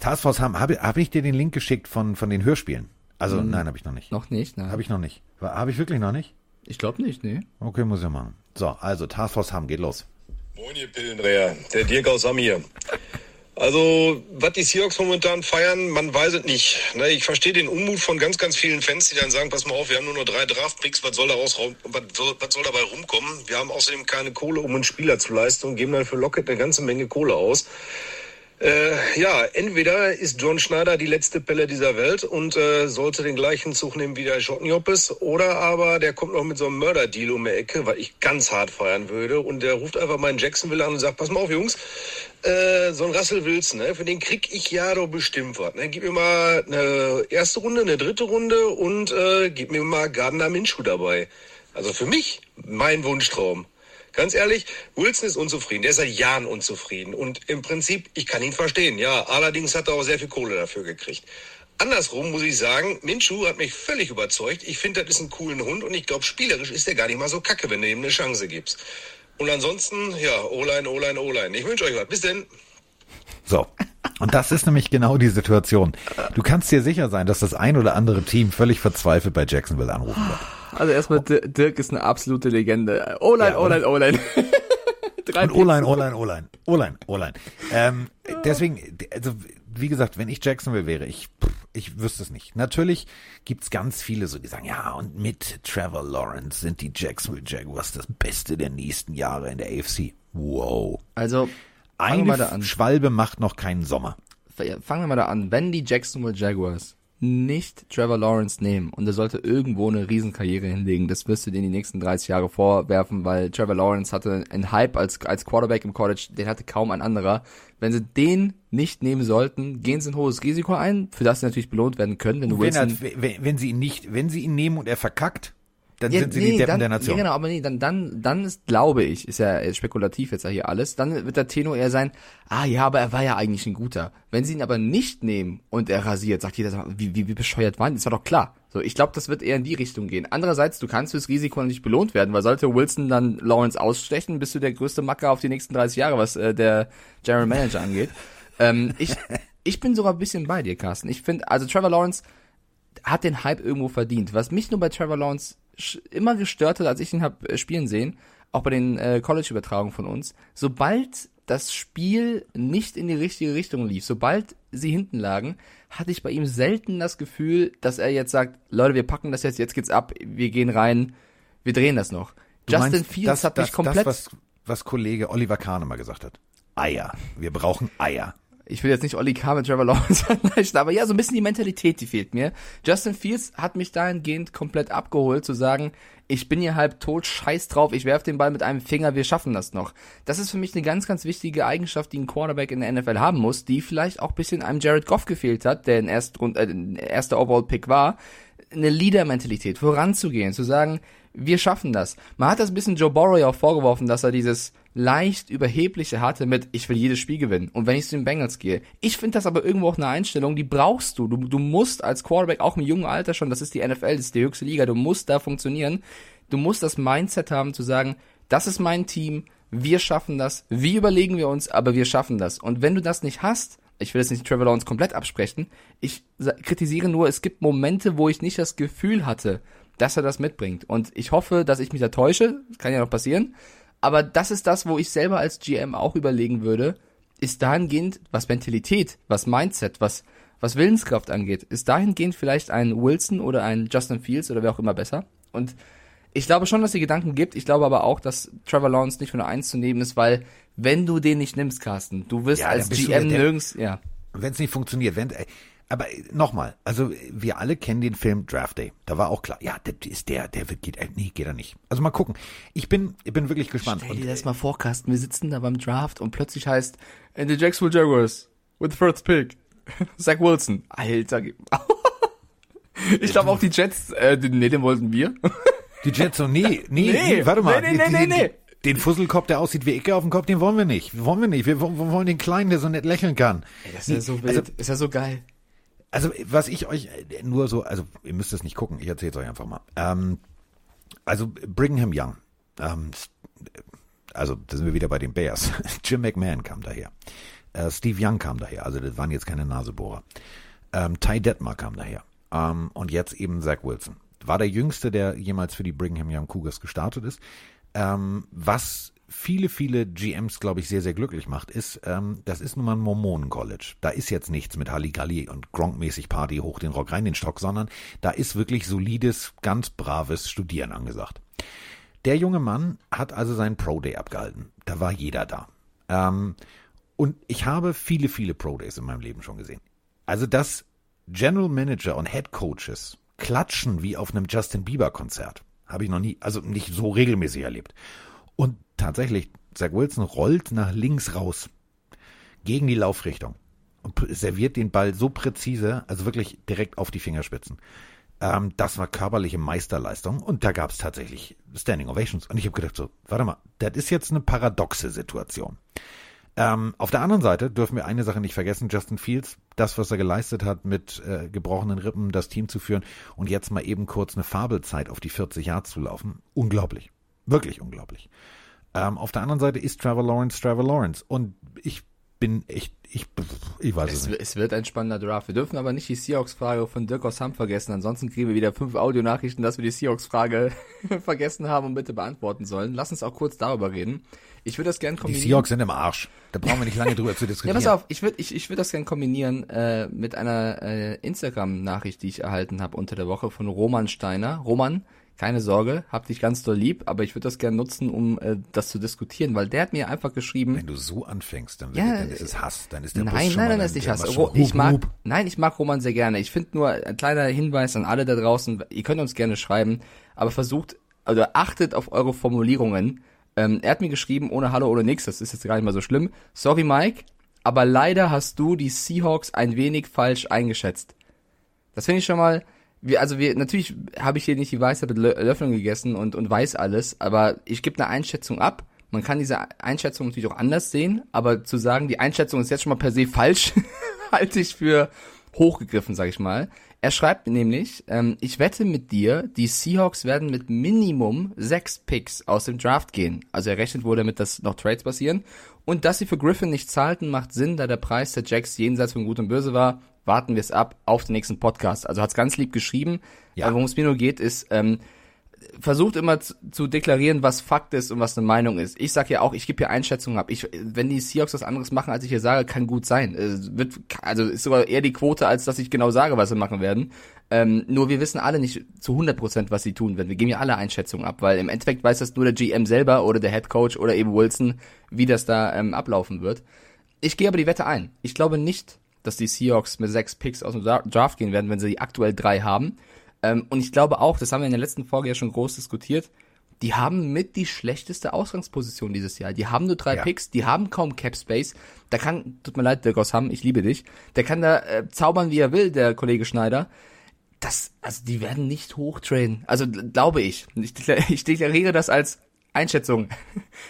Taskforce haben, habe hab ich dir den Link geschickt von, von den Hörspielen? Also, nein, habe ich noch nicht. Noch nicht, ne? Habe ich noch nicht. Habe ich wirklich noch nicht? Ich glaube nicht, ne? Okay, muss ich machen. So, also Taskforce haben, geht los. Moin, ihr Pillendreher. Der Dirk aus Hamm hier. Also, was die Seahawks momentan feiern, man weiß es nicht. Ne, ich verstehe den Unmut von ganz, ganz vielen Fans, die dann sagen, pass mal auf, wir haben nur noch drei Draftpicks, was soll daraus was was soll dabei rumkommen? Wir haben außerdem keine Kohle, um einen Spieler zu leisten und geben dann für Lockett eine ganze Menge Kohle aus. Äh, ja, entweder ist John Schneider die letzte Pelle dieser Welt und äh, sollte den gleichen Zug nehmen wie der Schottenjoppes, oder aber der kommt noch mit so einem Mörderdeal um die Ecke, was ich ganz hart feiern würde, und der ruft einfach in Jacksonville an und sagt, pass mal auf, Jungs, äh, so ein Russell Wilson, ne, für den krieg ich ja doch bestimmt was. Ne? Gib mir mal eine erste Runde, eine dritte Runde und äh, gib mir mal Gardner Minshew dabei. Also für mich mein Wunschtraum. Ganz ehrlich, Wilson ist unzufrieden. Der ist seit Jahren unzufrieden. Und im Prinzip, ich kann ihn verstehen. Ja, allerdings hat er auch sehr viel Kohle dafür gekriegt. Andersrum muss ich sagen, Minshu hat mich völlig überzeugt. Ich finde, das ist ein coolen Hund und ich glaube, spielerisch ist der gar nicht mal so kacke, wenn du ihm eine Chance gibst. Und ansonsten, ja, O-Line, O-Line. Ich wünsche euch was. Bis denn. So. Und das ist nämlich genau die Situation. Du kannst dir sicher sein, dass das ein oder andere Team völlig verzweifelt bei Jacksonville anrufen wird. Also erstmal, Dir- Dirk ist eine absolute Legende. O-Line, Ja, O-Line. Drei Und O-Line, O-Line, O-Line, O-Line, O-Line. Ähm, deswegen, also wie gesagt, wenn ich Jacksonville wäre, ich, ich wüsste es nicht. Natürlich gibt's ganz viele so, die sagen, ja, und mit Trevor Lawrence sind die Jacksonville Jaguars das Beste der nächsten Jahre in der AFC. Wow. Also, fangen wir mal da Eine an. Schwalbe macht noch keinen Sommer. Fangen wir mal da an. Wenn die Jacksonville Jaguars nicht Trevor Lawrence nehmen. Und er sollte irgendwo eine Riesenkarriere hinlegen, das wirst du dir in die nächsten 30 Jahre vorwerfen, weil Trevor Lawrence hatte einen Hype als, als Quarterback im College, den hatte kaum ein anderer. Wenn sie den nicht nehmen sollten, gehen sie ein hohes Risiko ein, für das sie natürlich belohnt werden können, wenn du Wenn, er, Wilson... wenn, wenn sie ihn nicht, wenn sie ihn nehmen und er verkackt, dann Ja, sind sie nee, die Deppen dann, der Nation. Ja, genau, aber nee, dann, dann, dann ist, glaube ich, ist ja spekulativ jetzt ja hier alles, dann wird der Tenor eher sein, ah ja, aber er war ja eigentlich ein guter. Wenn sie ihn aber nicht nehmen und er rasiert, sagt jeder, wie, wie, wie bescheuert war denn? Das war doch klar. So, ich glaube, das wird eher in die Richtung gehen. Andererseits, du kannst fürs Risiko nicht belohnt werden, weil sollte Wilson dann Lawrence ausstechen, bist du der größte Macker auf die nächsten 30 Jahre, was äh, der General Manager angeht. ähm, ich, ich bin sogar ein bisschen bei dir, Carsten. Ich finde, also Trevor Lawrence, hat den Hype irgendwo verdient. Was mich nur bei Trevor Lawrence immer gestört hat, als ich ihn hab äh, spielen sehen, auch bei den äh, College-Übertragungen von uns, sobald das Spiel nicht in die richtige Richtung lief, sobald sie hinten lagen, hatte ich bei ihm selten das Gefühl, dass er jetzt sagt, Leute, wir packen das jetzt, jetzt geht's ab, wir gehen rein, wir drehen das noch. Du Justin meinst, Fields das, hat das, mich komplett, Das, was, was Kollege Oliver Kahn immer gesagt hat. Eier. Wir brauchen Eier. Ich will jetzt nicht Olli K. mit Trevor Lawrence vergleichen, aber ja, so ein bisschen die Mentalität, die fehlt mir. Justin Fields hat mich dahingehend komplett abgeholt, zu sagen, ich bin hier halb tot, scheiß drauf, ich werf den Ball mit einem Finger, wir schaffen das noch. Das ist für mich eine ganz, ganz wichtige Eigenschaft, die ein Quarterback in der NFL haben muss, die vielleicht auch ein bisschen einem Jared Goff gefehlt hat, der ein Erstrund, äh, erster Overall-Pick war. Eine Leader-Mentalität, voranzugehen, zu sagen, wir schaffen das. Man hat das ein bisschen Joe Burrow ja auch vorgeworfen, dass er dieses leicht überhebliche hatte mit, ich will jedes Spiel gewinnen und wenn ich zu den Bengals gehe. Ich finde das aber irgendwo auch eine Einstellung, die brauchst du. du. Du musst als Quarterback auch im jungen Alter schon, das ist die NFL, das ist die höchste Liga, du musst da funktionieren. Du musst das Mindset haben zu sagen, das ist mein Team, wir schaffen das, wie überlegen wir uns, aber wir schaffen das. Und wenn du das nicht hast, ich will jetzt nicht Trevor Lawrence komplett absprechen, ich kritisiere nur, es gibt Momente, wo ich nicht das Gefühl hatte, dass er das mitbringt. Und ich hoffe, dass ich mich da täusche, das kann ja noch passieren, aber das ist das, wo ich selber als GM auch überlegen würde, ist dahingehend, was Mentalität, was Mindset, was, was Willenskraft angeht, ist dahingehend vielleicht ein Wilson oder ein Justin Fields oder wer auch immer besser. Und ich glaube schon, dass es die Gedanken gibt. Ich glaube aber auch, dass Trevor Lawrence nicht von der Eins zu nehmen ist, weil wenn du den nicht nimmst, Carsten, du wirst Ja, als GM nirgends, ja. Wenn es nicht funktioniert, wenn, äh, aber nochmal, also wir alle kennen den Film Draft Day. Da war auch klar, ja, das ist der, der wird, geht, äh, nee, geht er nicht. Also mal gucken. Ich bin, ich bin wirklich gespannt. Stell Und, dir das mal vor, Carsten, wir sitzen da beim Draft und plötzlich heißt, and the Jacksonville Jaguars with the first pick, Zach Wilson. Alter. ich glaube auch die Jets, äh, den, nee, den wollten wir. Die Jets so, nee, nee, Nee, nee, warte mal. nee, nee, nee, den, nee. Den Fusselkopf, der aussieht wie Icke auf dem Kopf, den wollen wir nicht. Wollen wir nicht. Wir, wo- wir wollen den Kleinen, der so nett lächeln kann. Das ist ja so Nee, wild. Also, ist ja so geil. Also, was ich euch äh, nur so, also, ihr müsst es nicht gucken, ich erzähle es euch einfach mal. Ähm, also, Brigham Young, ähm, s- also, da sind wir wieder bei den Bears. Jim McMahon kam daher. Äh, Steve Young kam daher, also, das waren jetzt keine Nasebohrer. Ähm, Ty Detmer kam daher. Ähm, und jetzt eben Zach Wilson. War der jüngste, der jemals für die Brigham Young Cougars gestartet ist. Ähm, was viele, viele GMs, glaube ich, sehr, sehr glücklich macht, ist, ähm, das ist nun mal ein Mormonen-College. Da ist jetzt nichts mit Halligalli und Gronk-mäßig Party hoch den Rock rein den Stock, sondern da ist wirklich solides, ganz braves Studieren angesagt. Der junge Mann hat also seinen Pro Day abgehalten. Da war jeder da. Ähm, und ich habe viele, viele Pro Days in meinem Leben schon gesehen. Also, dass General Manager und Head Coaches klatschen wie auf einem Justin Bieber Konzert, habe ich noch nie, also nicht so regelmäßig erlebt. Und tatsächlich, Zach Wilson rollt nach links raus gegen die Laufrichtung und serviert den Ball so präzise, also wirklich direkt auf die Fingerspitzen. Ähm, das war körperliche Meisterleistung und da gab es tatsächlich Standing Ovations. Und ich habe gedacht so, warte mal, das ist jetzt eine paradoxe Situation. Ähm, auf der anderen Seite dürfen wir eine Sache nicht vergessen, Justin Fields, das, was er geleistet hat, mit äh, gebrochenen Rippen das Team zu führen und jetzt mal eben kurz eine Fabelzeit auf die 40 Yards zu laufen, unglaublich. Wirklich unglaublich. Ähm, auf der anderen Seite ist Trevor Lawrence Trevor Lawrence und ich bin echt, ich, ich weiß es Es, nicht. es wird ein spannender Draft. Wir dürfen aber nicht die Seahawks-Frage von Dirk aus Hamm vergessen. Ansonsten kriegen wir wieder fünf Audionachrichten, dass wir die Seahawks-Frage vergessen haben und bitte beantworten sollen. Lass uns auch kurz darüber reden. Ich würde das gerne Die kombinieren. Seahawks sind im Arsch. Da brauchen wir nicht lange drüber zu Ja, diskutieren. pass auf, ich würde ich, ich würd das gerne kombinieren äh, mit einer äh, Instagram-Nachricht, die ich erhalten habe unter der Woche von Roman Steiner. Roman, keine Sorge, hab dich ganz doll lieb, aber ich würde das gerne nutzen, um äh, das zu diskutieren, weil der hat mir einfach geschrieben, Wenn du so anfängst, dann, Ja, dann ist es Hass. Dann ist der Bus Nein, schon nein, nein, dann- ist nicht Hass. Ro schon ich mag, nein, ich mag Roman sehr gerne. Ich finde nur ein kleiner Hinweis an alle da draußen. Ihr könnt uns gerne schreiben, aber versucht, also achtet auf eure Formulierungen. Ähm, er hat mir geschrieben, ohne Hallo, ohne nix. Das ist jetzt gar nicht mal so schlimm. Sorry, Mike, aber leider hast du die Seahawks ein wenig falsch eingeschätzt. Das finde ich schon mal, wir, also wir, natürlich habe ich hier nicht die Weisheit mit Lö- Löffeln gegessen und, und weiß alles, aber ich gebe eine Einschätzung ab. Man kann diese Einschätzung natürlich auch anders sehen, aber zu sagen, die Einschätzung ist jetzt schon mal per se falsch, halte ich für hochgegriffen, sag ich mal. Er schreibt nämlich, ähm, ich wette mit dir, die Seahawks werden mit Minimum sechs Picks aus dem Draft gehen. Also er rechnet wohl damit, dass noch Trades passieren. Und dass sie für Griffin nicht zahlten, macht Sinn, da der Preis der Jacks jenseits von Gut und Böse war. Warten wir es ab auf den nächsten Podcast. Also hat's ganz lieb geschrieben. Ja. Aber worum es mir nur geht, ist, ähm, versucht immer zu, zu deklarieren, was Fakt ist und was eine Meinung ist. Ich sag ja auch, ich gebe hier Einschätzungen ab. Ich, wenn die Seahawks was anderes machen, als ich hier sage, kann gut sein. Es wird, also ist sogar eher die Quote, als dass ich genau sage, was sie machen werden. Ähm, nur wir wissen alle nicht zu 100 Prozent, was sie tun werden. Wir geben ja alle Einschätzungen ab, weil im Endeffekt weiß das nur der GM selber oder der Head Coach oder eben Wilson, wie das da ähm, ablaufen wird. Ich gehe aber die Wette ein. Ich glaube nicht, dass die Seahawks mit sechs Picks aus dem Dra- Draft gehen werden, wenn sie aktuell drei haben. Ähm, und ich glaube auch, das haben wir in der letzten Folge ja schon groß diskutiert, die haben mit die schlechteste Ausgangsposition dieses Jahr. Die haben nur drei Ja. Picks, die haben kaum Cap Space. Da kann, tut mir leid, der Gosham, ich liebe dich. Der kann da äh, zaubern, wie er will, der Kollege Schneider. Das, also die werden nicht hochtrainen. Also glaube ich. Ich, ich deklariere das als Einschätzung.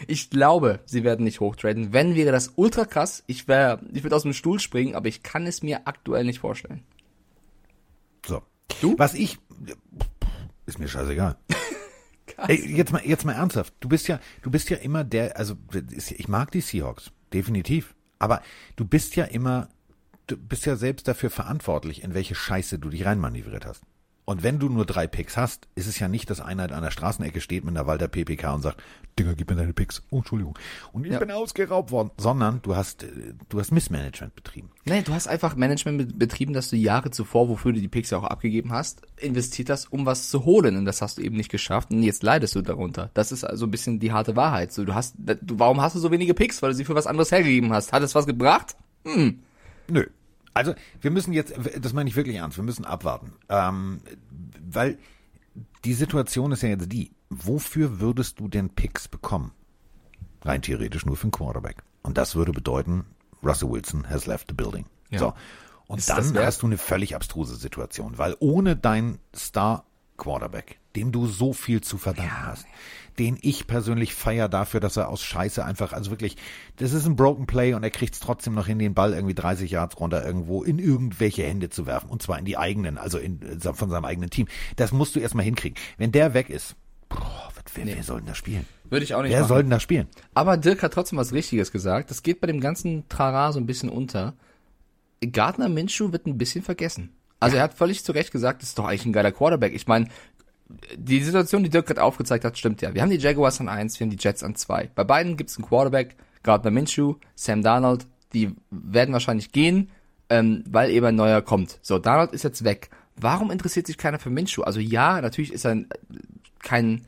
Ich glaube, sie werden nicht hochtraden. Wenn wäre das ultra krass. Ich wäre, ich würde aus dem Stuhl springen, aber ich kann es mir aktuell nicht vorstellen. So. Du? Was ich, ist mir scheißegal. Ey, jetzt mal, jetzt mal ernsthaft. Du bist ja, du bist ja immer der, also ich mag die Seahawks, definitiv. Aber du bist ja immer, du bist ja selbst dafür verantwortlich, in welche Scheiße du dich reinmanövriert hast. Und wenn du nur drei Picks hast, ist es ja nicht, dass einer an der Straßenecke steht mit einer Walter PPK und sagt, Digga, gib mir deine Picks. Oh, Entschuldigung. Und ich Ja. bin ausgeraubt worden. Sondern du hast, äh, du hast Missmanagement betrieben. Nee, du hast einfach Management be- betrieben, dass du Jahre zuvor, wofür du die Picks ja auch abgegeben hast, investiert hast, um was zu holen. Und das hast du eben nicht geschafft. Und jetzt leidest du darunter. Das ist also ein bisschen die harte Wahrheit. So, du hast, du, warum hast du so wenige Picks? Weil du sie für was anderes hergegeben hast. Hat es was gebracht? Nö. Also wir müssen jetzt, das meine ich wirklich ernst, wir müssen abwarten. Ähm, weil die Situation ist ja jetzt die, wofür würdest du denn Picks bekommen? Rein theoretisch nur für einen Quarterback. Und das würde bedeuten, Russell Wilson has left the building. Ja. So. Und Ist dann hast du eine völlig abstruse Situation, weil ohne dein Star Quarterback, dem du so viel zu verdanken hast, den ich persönlich feier dafür, dass er aus Scheiße einfach, also wirklich, das ist ein Broken Play und er kriegt es trotzdem noch hin, den Ball irgendwie 30 Yards runter irgendwo in irgendwelche Hände zu werfen. Und zwar in die eigenen, also in, äh, von seinem eigenen Team. Das musst du erstmal hinkriegen. Wenn der weg ist, boah, wer, wer soll denn da spielen? Würde ich auch nicht Wer machen. soll denn da spielen? Aber Dirk hat trotzdem was Richtiges gesagt. Das geht bei dem ganzen Trara so ein bisschen unter. Gardner Minshew wird ein bisschen vergessen. Also er hat völlig zu Recht gesagt, das ist doch eigentlich ein geiler Quarterback. Ich meine, die Situation, die Dirk gerade aufgezeigt hat, stimmt ja. Wir haben die Jaguars an eins, wir haben die Jets an zwei. Bei beiden gibt's einen Quarterback, Gardner Minshew, Sam Darnold, die werden wahrscheinlich gehen, ähm, weil eben ein neuer kommt. So, Darnold ist jetzt weg. Warum interessiert sich keiner für Minshew? Also ja, natürlich ist er ein- kein,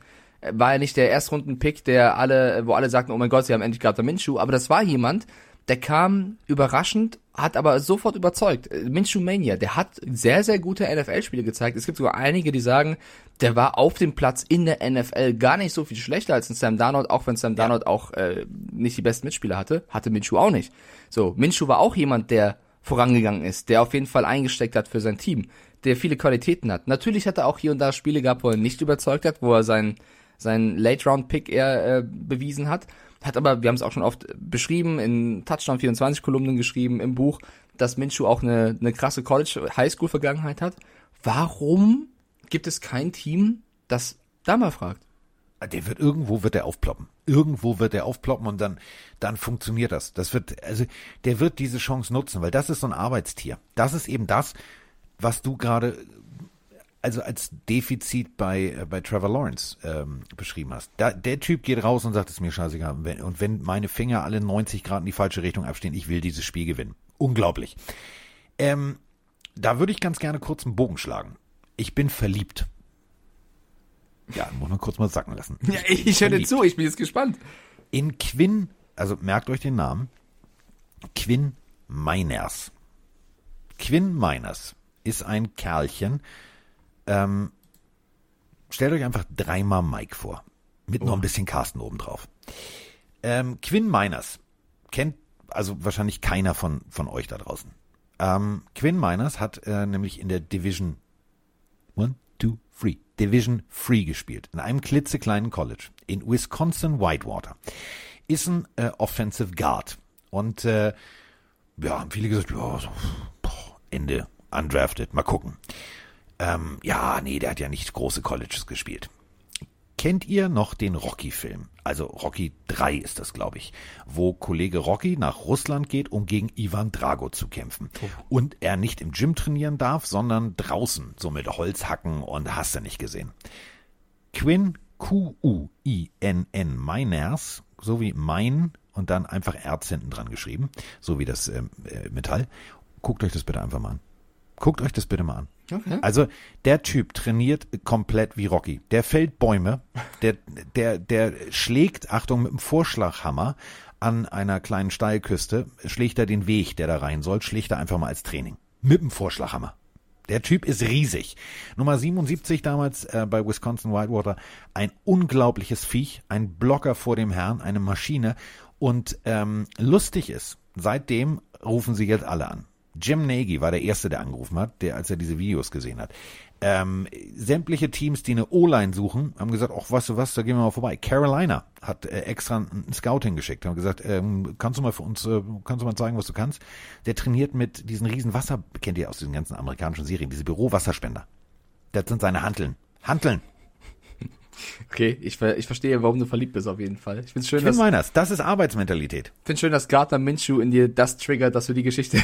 war er nicht der Erstrunden-Pick, der alle, wo alle sagten, oh mein Gott, sie haben endlich Gardner Minshew, aber das war jemand, der kam überraschend, hat aber sofort überzeugt. Äh, Minshew Mania, der hat sehr, sehr gute NFL-Spiele gezeigt. Es gibt sogar einige, die sagen, der war auf dem Platz in der NFL gar nicht so viel schlechter als ein Sam Darnold, auch wenn Sam Darnold auch äh, nicht die besten Mitspieler hatte, hatte Minshew auch nicht. So, Minshew war auch jemand, der vorangegangen ist, der auf jeden Fall eingesteckt hat für sein Team, der viele Qualitäten hat. Natürlich hat er auch hier und da Spiele gehabt, wo er nicht überzeugt hat, wo er seinen seinen Late-Round-Pick eher äh, bewiesen hat. Hat aber, wir haben es auch schon oft beschrieben, in Touchdown 24 Kolumnen geschrieben, im Buch, dass Minshew auch eine, eine krasse College-Highschool-Vergangenheit hat. Warum gibt es kein Team, das da mal fragt? Der wird irgendwo wird er aufploppen. Irgendwo wird er aufploppen und dann dann funktioniert das. Das wird also der wird diese Chance nutzen, weil das ist so ein Arbeitstier. Das ist eben das, was du gerade also als Defizit bei äh, bei Trevor Lawrence ähm, beschrieben hast. Da, der Typ geht raus und sagt, es mir scheißegal. Und wenn, und wenn meine Finger alle 90 Grad in die falsche Richtung abstehen, ich will dieses Spiel gewinnen. Unglaublich. Ähm, da würde ich ganz gerne kurz einen Bogen schlagen. Ich bin verliebt. Ja, muss man kurz mal sacken lassen. Ja, ich höre zu, ich bin jetzt gespannt. In Quinn, also merkt euch den Namen, Quinn Meiners. Quinn Meiners ist ein Kerlchen. Ähm, stellt euch einfach dreimal Mike vor. Mit noch ein bisschen Carsten obendrauf. Ähm, Quinn Meiners kennt also wahrscheinlich keiner von, von euch da draußen. Ähm, Quinn Meiners hat äh, nämlich in der Division One, two, three. Division Free gespielt. In einem klitzekleinen College. In Wisconsin Whitewater. Ist ein äh, Offensive Guard. Und äh, ja, haben viele gesagt, ja, so, boah, Ende undrafted. Mal gucken. Ähm, ja, nee, der hat ja nicht große Colleges gespielt. Kennt ihr noch den Rocky-Film? Also Rocky 3 ist das, glaube ich, wo Kollege Rocky nach Russland geht, um gegen Ivan Drago zu kämpfen. Und er nicht im Gym trainieren darf, sondern draußen, so mit Holzhacken und hast du nicht gesehen. Quinn, Q-U-I-N-N, Miners, so wie mein und dann einfach Erz hinten dran geschrieben, so wie das ähm, äh, Metall. Guckt euch das bitte einfach mal an. Guckt euch das bitte mal an. Okay. Also der Typ trainiert komplett wie Rocky. Der fällt Bäume, der, der, der schlägt, Achtung, mit dem Vorschlaghammer an einer kleinen Steilküste, schlägt er den Weg, der da rein soll, schlägt er einfach mal als Training. Mit dem Vorschlaghammer. Der Typ ist riesig. Nummer 77 damals äh, bei Wisconsin Whitewater. Ein unglaubliches Viech, ein Blocker vor dem Herrn, eine Maschine. Und ähm, lustig ist, seitdem rufen sie jetzt alle an. Jim Nagy war der Erste, der angerufen hat, der, als er diese Videos gesehen hat. Ähm, sämtliche Teams, die eine O-Line suchen, haben gesagt, ach, weißt du was, da gehen wir mal vorbei. Carolina hat äh, extra einen Scouting geschickt, haben gesagt, ähm, kannst du mal für uns, äh, kannst du mal zeigen, was du kannst? Der trainiert mit diesen riesen Wasser, kennt ihr aus diesen ganzen amerikanischen Serien, diese Bürowasserspender. Das sind seine Hanteln. Hanteln. Okay, ich, ich verstehe, warum du verliebt bist auf jeden Fall. Ich find's schön, Quinn dass, Miners, das ist Arbeitsmentalität. find's schön, dass Gardner Minshew in dir das triggert, dass du die Geschichte.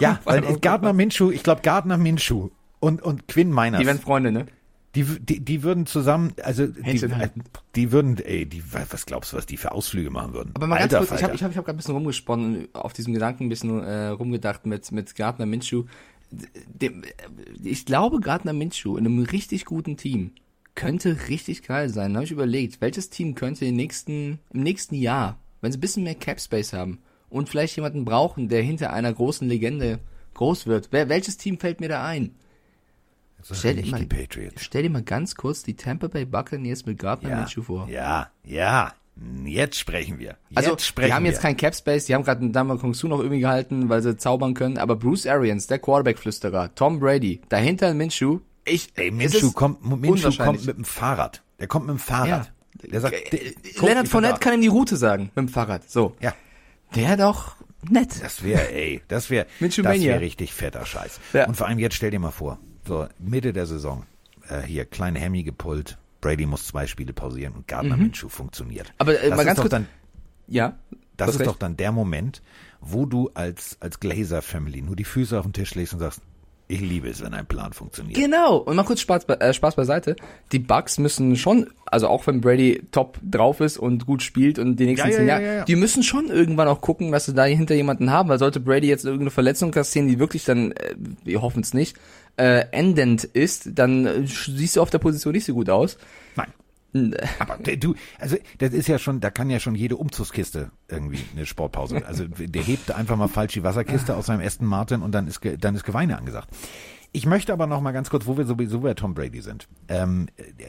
Ja, weil? Gardner Minshew, ich glaube Gardner Minshew und, und Quinn Miners, Die werden Freunde, ne? die, die, die würden zusammen, also die, die würden, ey, die, was glaubst du, was die für Ausflüge machen würden? Aber mal ganz Alter kurz, ich Falter. habe ich hab, ich hab gerade ein bisschen rumgesponnen, auf diesem Gedanken ein bisschen äh, rumgedacht mit, mit Gardner Minshew. Dem, äh, ich glaube, Gardner Minshew in einem richtig guten Team könnte richtig geil sein. Da habe ich überlegt, welches Team könnte im nächsten, im nächsten Jahr, wenn sie ein bisschen mehr Cap Space haben und vielleicht jemanden brauchen, der hinter einer großen Legende groß wird. Wer, welches Team fällt mir da ein? Stell dir mal-. Stell dir mal ganz kurz die Tampa Bay Buccaneers mit Gardner Ja, Minshew vor. ja, ja, jetzt sprechen wir. Jetzt Also, sprechen die haben jetzt wir. kein Cap Space, die haben gerade einen Dama Kong Su noch irgendwie gehalten, weil sie zaubern können, aber Bruce Arians, der Quarterback-Flüsterer, Tom Brady, dahinter ein Minshew, ich, Ey, ist kommt, unwahrscheinlich. kommt mit dem Fahrrad. Der kommt mit dem Fahrrad. Der sagt, Äh, Leonard Fournette kann ihm die Route sagen, mit dem Fahrrad, so. Ja, Der doch nett. das wäre, ey, das wäre, das wäre richtig fetter Scheiß. Ja. Und vor allem jetzt stell dir mal vor, so Mitte der Saison, äh, hier kleine Hemmy gepullt, Brady muss zwei Spiele pausieren und Gardner Minshew funktioniert. Aber, äh, das mal ist ganz doch kurz- dann, Ja. das ist recht. doch dann der Moment, wo du als als Glazer Family nur die Füße auf den Tisch legst und sagst, ich liebe es, wenn ein Plan funktioniert. Genau. Und mal kurz Spaß, äh, Spaß beiseite. Die Bucks müssen schon, also auch wenn Brady top drauf ist und gut spielt und die nächsten Ja, zehn ja, Jahre, ja, die müssen schon irgendwann auch gucken, dass sie da hinter jemanden haben, weil sollte Brady jetzt irgendeine Verletzung kassieren, die wirklich dann, äh, wir hoffen es nicht, äh, endend ist, dann äh, siehst du auf der Position nicht so gut aus. Nein. Aber du, also das ist ja schon, da kann ja schon jede Umzugskiste irgendwie eine Sportpause. Also der hebt einfach mal falsch die Wasserkiste aus seinem Aston Martin und dann ist dann ist Geweine angesagt. Ich möchte aber noch mal ganz kurz, wo wir sowieso bei Tom Brady sind. Ähm, der,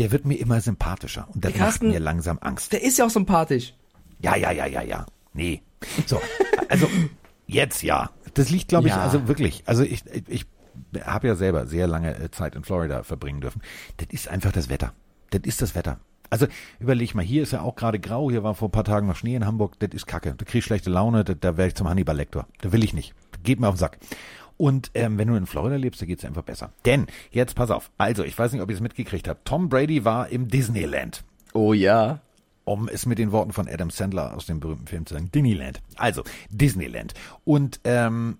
der wird mir immer sympathischer und das Der macht Carsten- mir langsam Angst. Der ist ja auch sympathisch. Ja, ja, ja, ja, ja. Nee. So, also jetzt ja. Das liegt, glaube ich, Ja. also wirklich. Also ich, ich habe ja selber sehr lange äh, Zeit in Florida verbringen dürfen. Das ist einfach das Wetter. Das ist das Wetter. Also überleg mal, hier ist ja auch gerade grau, hier war vor ein paar Tagen noch Schnee in Hamburg, das ist kacke. Da krieg ich schlechte Laune, da, da wäre ich zum Hannibal-Lektor. Da will ich nicht. Geht mir auf den Sack. Und ähm, wenn du in Florida lebst, da geht's einfach besser. Denn, jetzt pass auf, also ich weiß nicht, ob ihr es mitgekriegt habt, Tom Brady war im Disneyland Oh ja. um es mit den Worten von Adam Sandler aus dem berühmten Film zu sagen, Disneyland. Also, Disneyland. Und ähm,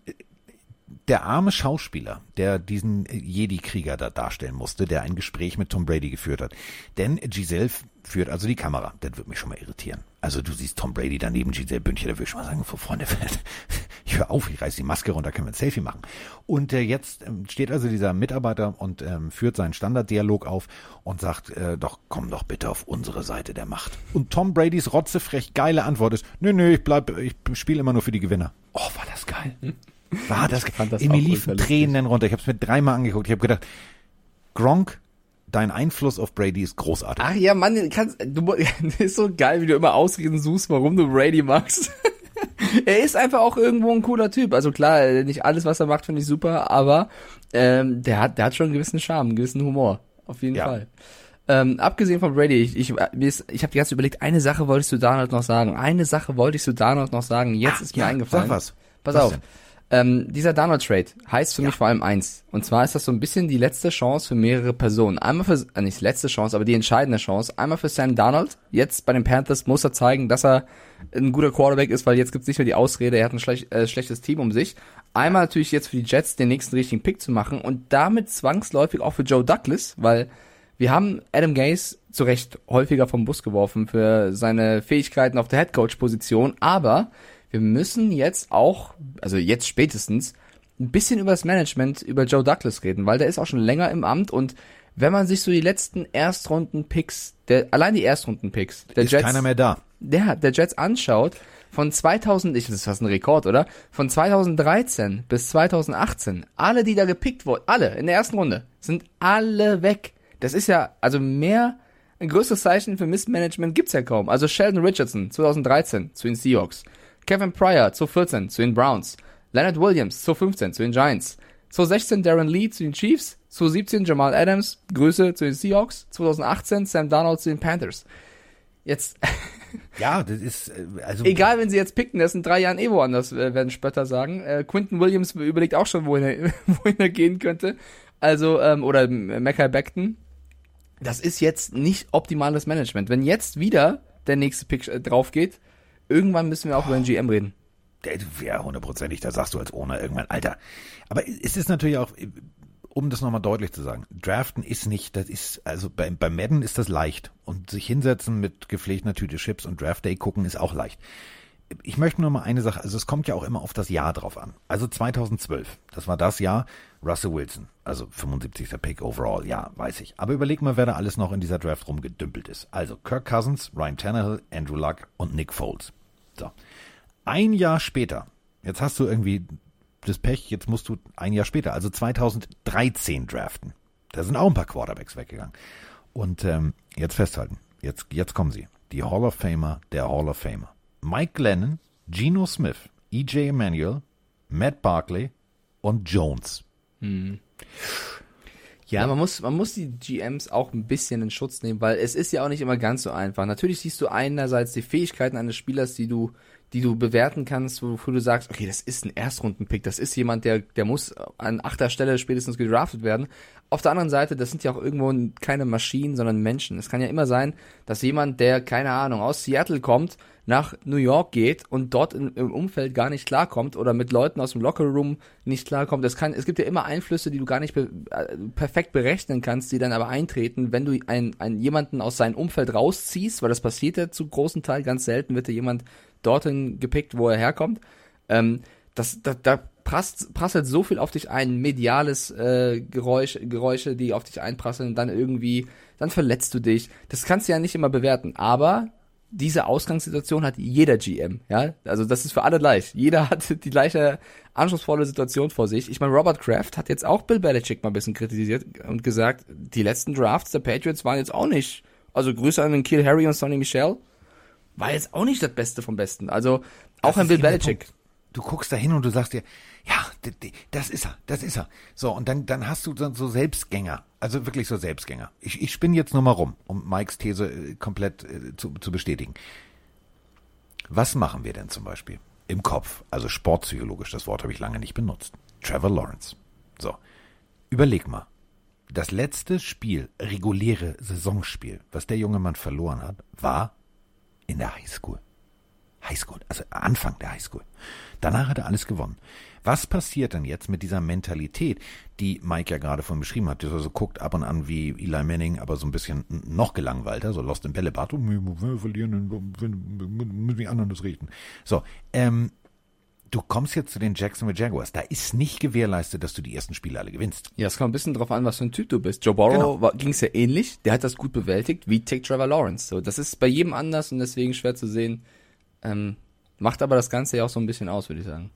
der arme Schauspieler, der diesen Jedi-Krieger da darstellen musste, der ein Gespräch mit Tom Brady geführt hat. Denn Giselle führt also die Kamera. Das wird mich schon mal irritieren. Also du siehst Tom Brady daneben, Giselle Bündchen, da würde ich schon mal sagen, vor Freunde, ich höre auf, ich reiß die Maske runter, können wir ein Selfie machen. Und äh, jetzt ähm, steht also dieser Mitarbeiter und ähm, führt seinen Standarddialog auf und sagt, äh, doch, komm doch bitte auf unsere Seite der Macht. Und Tom Bradys rotzefrech geile Antwort ist, nö, nö, ich bleib, ich spiele immer nur für die Gewinner. Oh, war das geil. War das, das geil. Mir liefen. Tränen runter. Ich habe es mir dreimal angeguckt. Ich habe gedacht, Gronk, dein Einfluss auf Brady ist großartig. Ach ja, Mann, kannst, du, ist so geil, wie du immer Ausreden suchst, warum du Brady magst. er ist einfach auch irgendwo ein cooler Typ. Also klar, nicht alles, was er macht, finde ich super, aber ähm, der hat, der hat schon einen gewissen Charme, einen gewissen Humor. Auf jeden Ja. Fall. Ähm, abgesehen von Brady, ich, ich, mir ist- ich habe die ganze Zeit überlegt, eine Sache wolltest du Donald noch sagen. Eine Sache wolltest du Donald noch sagen. Jetzt Ah, ist mir ja, eingefallen. sag was. Pass Was auf. denn? Ähm, dieser Donald-Trade heißt für mich vor allem eins. Und zwar ist das so ein bisschen die letzte Chance für mehrere Personen. Einmal für, äh, nicht letzte Chance, aber die entscheidende Chance. Einmal für Sam Donald. Jetzt bei den Panthers muss er zeigen, dass er ein guter Quarterback ist, weil jetzt gibt's nicht mehr die Ausrede, er hat ein schlech, äh, schlechtes Team um sich. Einmal natürlich jetzt für die Jets den nächsten richtigen Pick zu machen und damit zwangsläufig auch für Joe Douglas, weil wir haben Adam Gase zu Recht häufiger vom Bus geworfen für seine Fähigkeiten auf der Headcoach-Position, aber wir müssen jetzt auch, also jetzt spätestens, ein bisschen über das Management, über Joe Douglas reden, weil der ist auch schon länger im Amt und wenn man sich so die letzten Erstrunden-Picks, der, allein die Erstrunden-Picks der ist Jets, keiner mehr da. der, der Jets anschaut, von 2000, ich, das ist fast ein Rekord, oder? Von 2013 bis 2018, alle, die da gepickt wurden, alle in der ersten Runde, sind alle weg. Das ist ja, also mehr, ein größeres Zeichen für Missmanagement gibt's ja kaum. Also Sheldon Richardson, 2013, zu den Seahawks. Kevin Pryor, 2014, zu den Browns. Leonard Williams, 2015, zu den Giants. 2016 Darren Lee zu den Chiefs. 2017 Jamal Adams, Grüße zu den Seahawks. 2018 Sam Darnold zu den Panthers. Jetzt, Ja, das ist, äh, also. Egal, wenn sie jetzt picken, das in drei Jahren eh woanders, äh, werden Spötter sagen. Äh, Quinton Williams überlegt auch schon, wohin er, wohin er gehen könnte. Also, ähm, oder Mackay Beckton. das ist jetzt nicht optimales Management. Wenn jetzt wieder der nächste Pick äh, drauf geht, irgendwann müssen wir auch über den GM reden. Ja, hundertprozentig, da sagst du als Owner irgendwann, Alter. Aber es ist natürlich auch, um das nochmal deutlich zu sagen, Draften ist nicht, das ist, also bei, bei Madden ist das leicht. Und sich hinsetzen mit gepflegter Tüte Chips und Draft Day gucken ist auch leicht. Ich möchte nur mal eine Sache, also es kommt ja auch immer auf das Jahr drauf an. Also 2012, das war das Jahr, Russell Wilson, also 75. Pick overall, ja, weiß ich. Aber überleg mal, wer da alles noch in dieser Draft rumgedümpelt ist. Also Kirk Cousins, Ryan Tannehill, Andrew Luck und Nick Foles. So. Ein Jahr später, jetzt hast du irgendwie das Pech, jetzt musst du ein Jahr später, also 2013 draften. Da sind auch ein paar Quarterbacks weggegangen. Und ähm, jetzt festhalten, jetzt, jetzt kommen sie. Die Hall of Famer der Hall of Famer. Mike Glennon, Geno Smith, EJ Emanuel, Matt Barkley und Jones. Ja, man muss, man muss die GMs auch ein bisschen in Schutz nehmen, weil es ist ja auch nicht immer ganz so einfach. Natürlich siehst du einerseits die Fähigkeiten eines Spielers, die du, die du bewerten kannst, wofür du sagst, okay, das ist ein Erstrundenpick, das ist jemand, der, der muss an achter Stelle spätestens gedraftet werden. Auf der anderen Seite, das sind ja auch irgendwo keine Maschinen, sondern Menschen. Es kann ja immer sein, dass jemand, der, keine Ahnung, aus Seattle kommt, nach New York geht und dort in, im Umfeld gar nicht klarkommt oder mit Leuten aus dem Lockerroom nicht klarkommt. Das kann, es gibt ja immer Einflüsse, die du gar nicht be, äh, perfekt berechnen kannst, die dann aber eintreten, wenn du einen, einen jemanden aus seinem Umfeld rausziehst, weil das passiert ja zu großen Teil, ganz selten wird ja jemand dorthin gepickt, wo er herkommt. Ähm, das, da, da prasst, prasselt so viel auf dich ein, mediales äh, Geräusch, Geräusche, die auf dich einprasseln, dann irgendwie, dann verletzt du dich. Das kannst du ja nicht immer bewerten, aber diese Ausgangssituation hat jeder GM, ja. Also das ist für alle gleich. Jeder hat die gleiche anspruchsvolle Situation vor sich. Ich meine, Robert Kraft hat jetzt auch Bill Belichick mal ein bisschen kritisiert und gesagt, die letzten Drafts der Patriots waren jetzt auch nicht. Also Grüße an den Kill Harry und Sonny Michel. War jetzt auch nicht das Beste vom Besten. Also auch ein Bill Belichick. Du guckst da hin und du sagst dir, ja, das ist er, das ist er. So, und dann, dann hast du so, so Selbstgänger, also wirklich so Selbstgänger. Ich, ich spinne jetzt nur mal rum, um Mikes These äh, komplett äh, zu, zu bestätigen. Was machen wir denn zum Beispiel im Kopf? Also sportpsychologisch, das Wort habe ich lange nicht benutzt. Trevor Lawrence. So, überleg mal. Das letzte Spiel, reguläre Saisonspiel, was der junge Mann verloren hat, war in der Highschool. Highschool, also Anfang der Highschool. Danach hat er alles gewonnen. Was passiert denn jetzt mit dieser Mentalität, die Mike ja gerade von beschrieben hat? Die so guckt ab und an wie Eli Manning, aber so ein bisschen noch gelangweilter, so lost im Bällebad. Oh, wir verlieren, müssen die anderen das richten. So, ähm, du kommst jetzt zu den Jacksonville Jaguars. Da ist nicht gewährleistet, dass du die ersten Spiele alle gewinnst. Ja, es kommt ein bisschen drauf an, was für ein Typ du bist. Joe Burrow Genau. ging es ja ähnlich. Der hat das gut bewältigt, wie Tick Trevor Lawrence. So, das ist bei jedem anders und deswegen schwer zu sehen. Ähm, macht aber das Ganze ja auch so ein bisschen aus, würde ich sagen.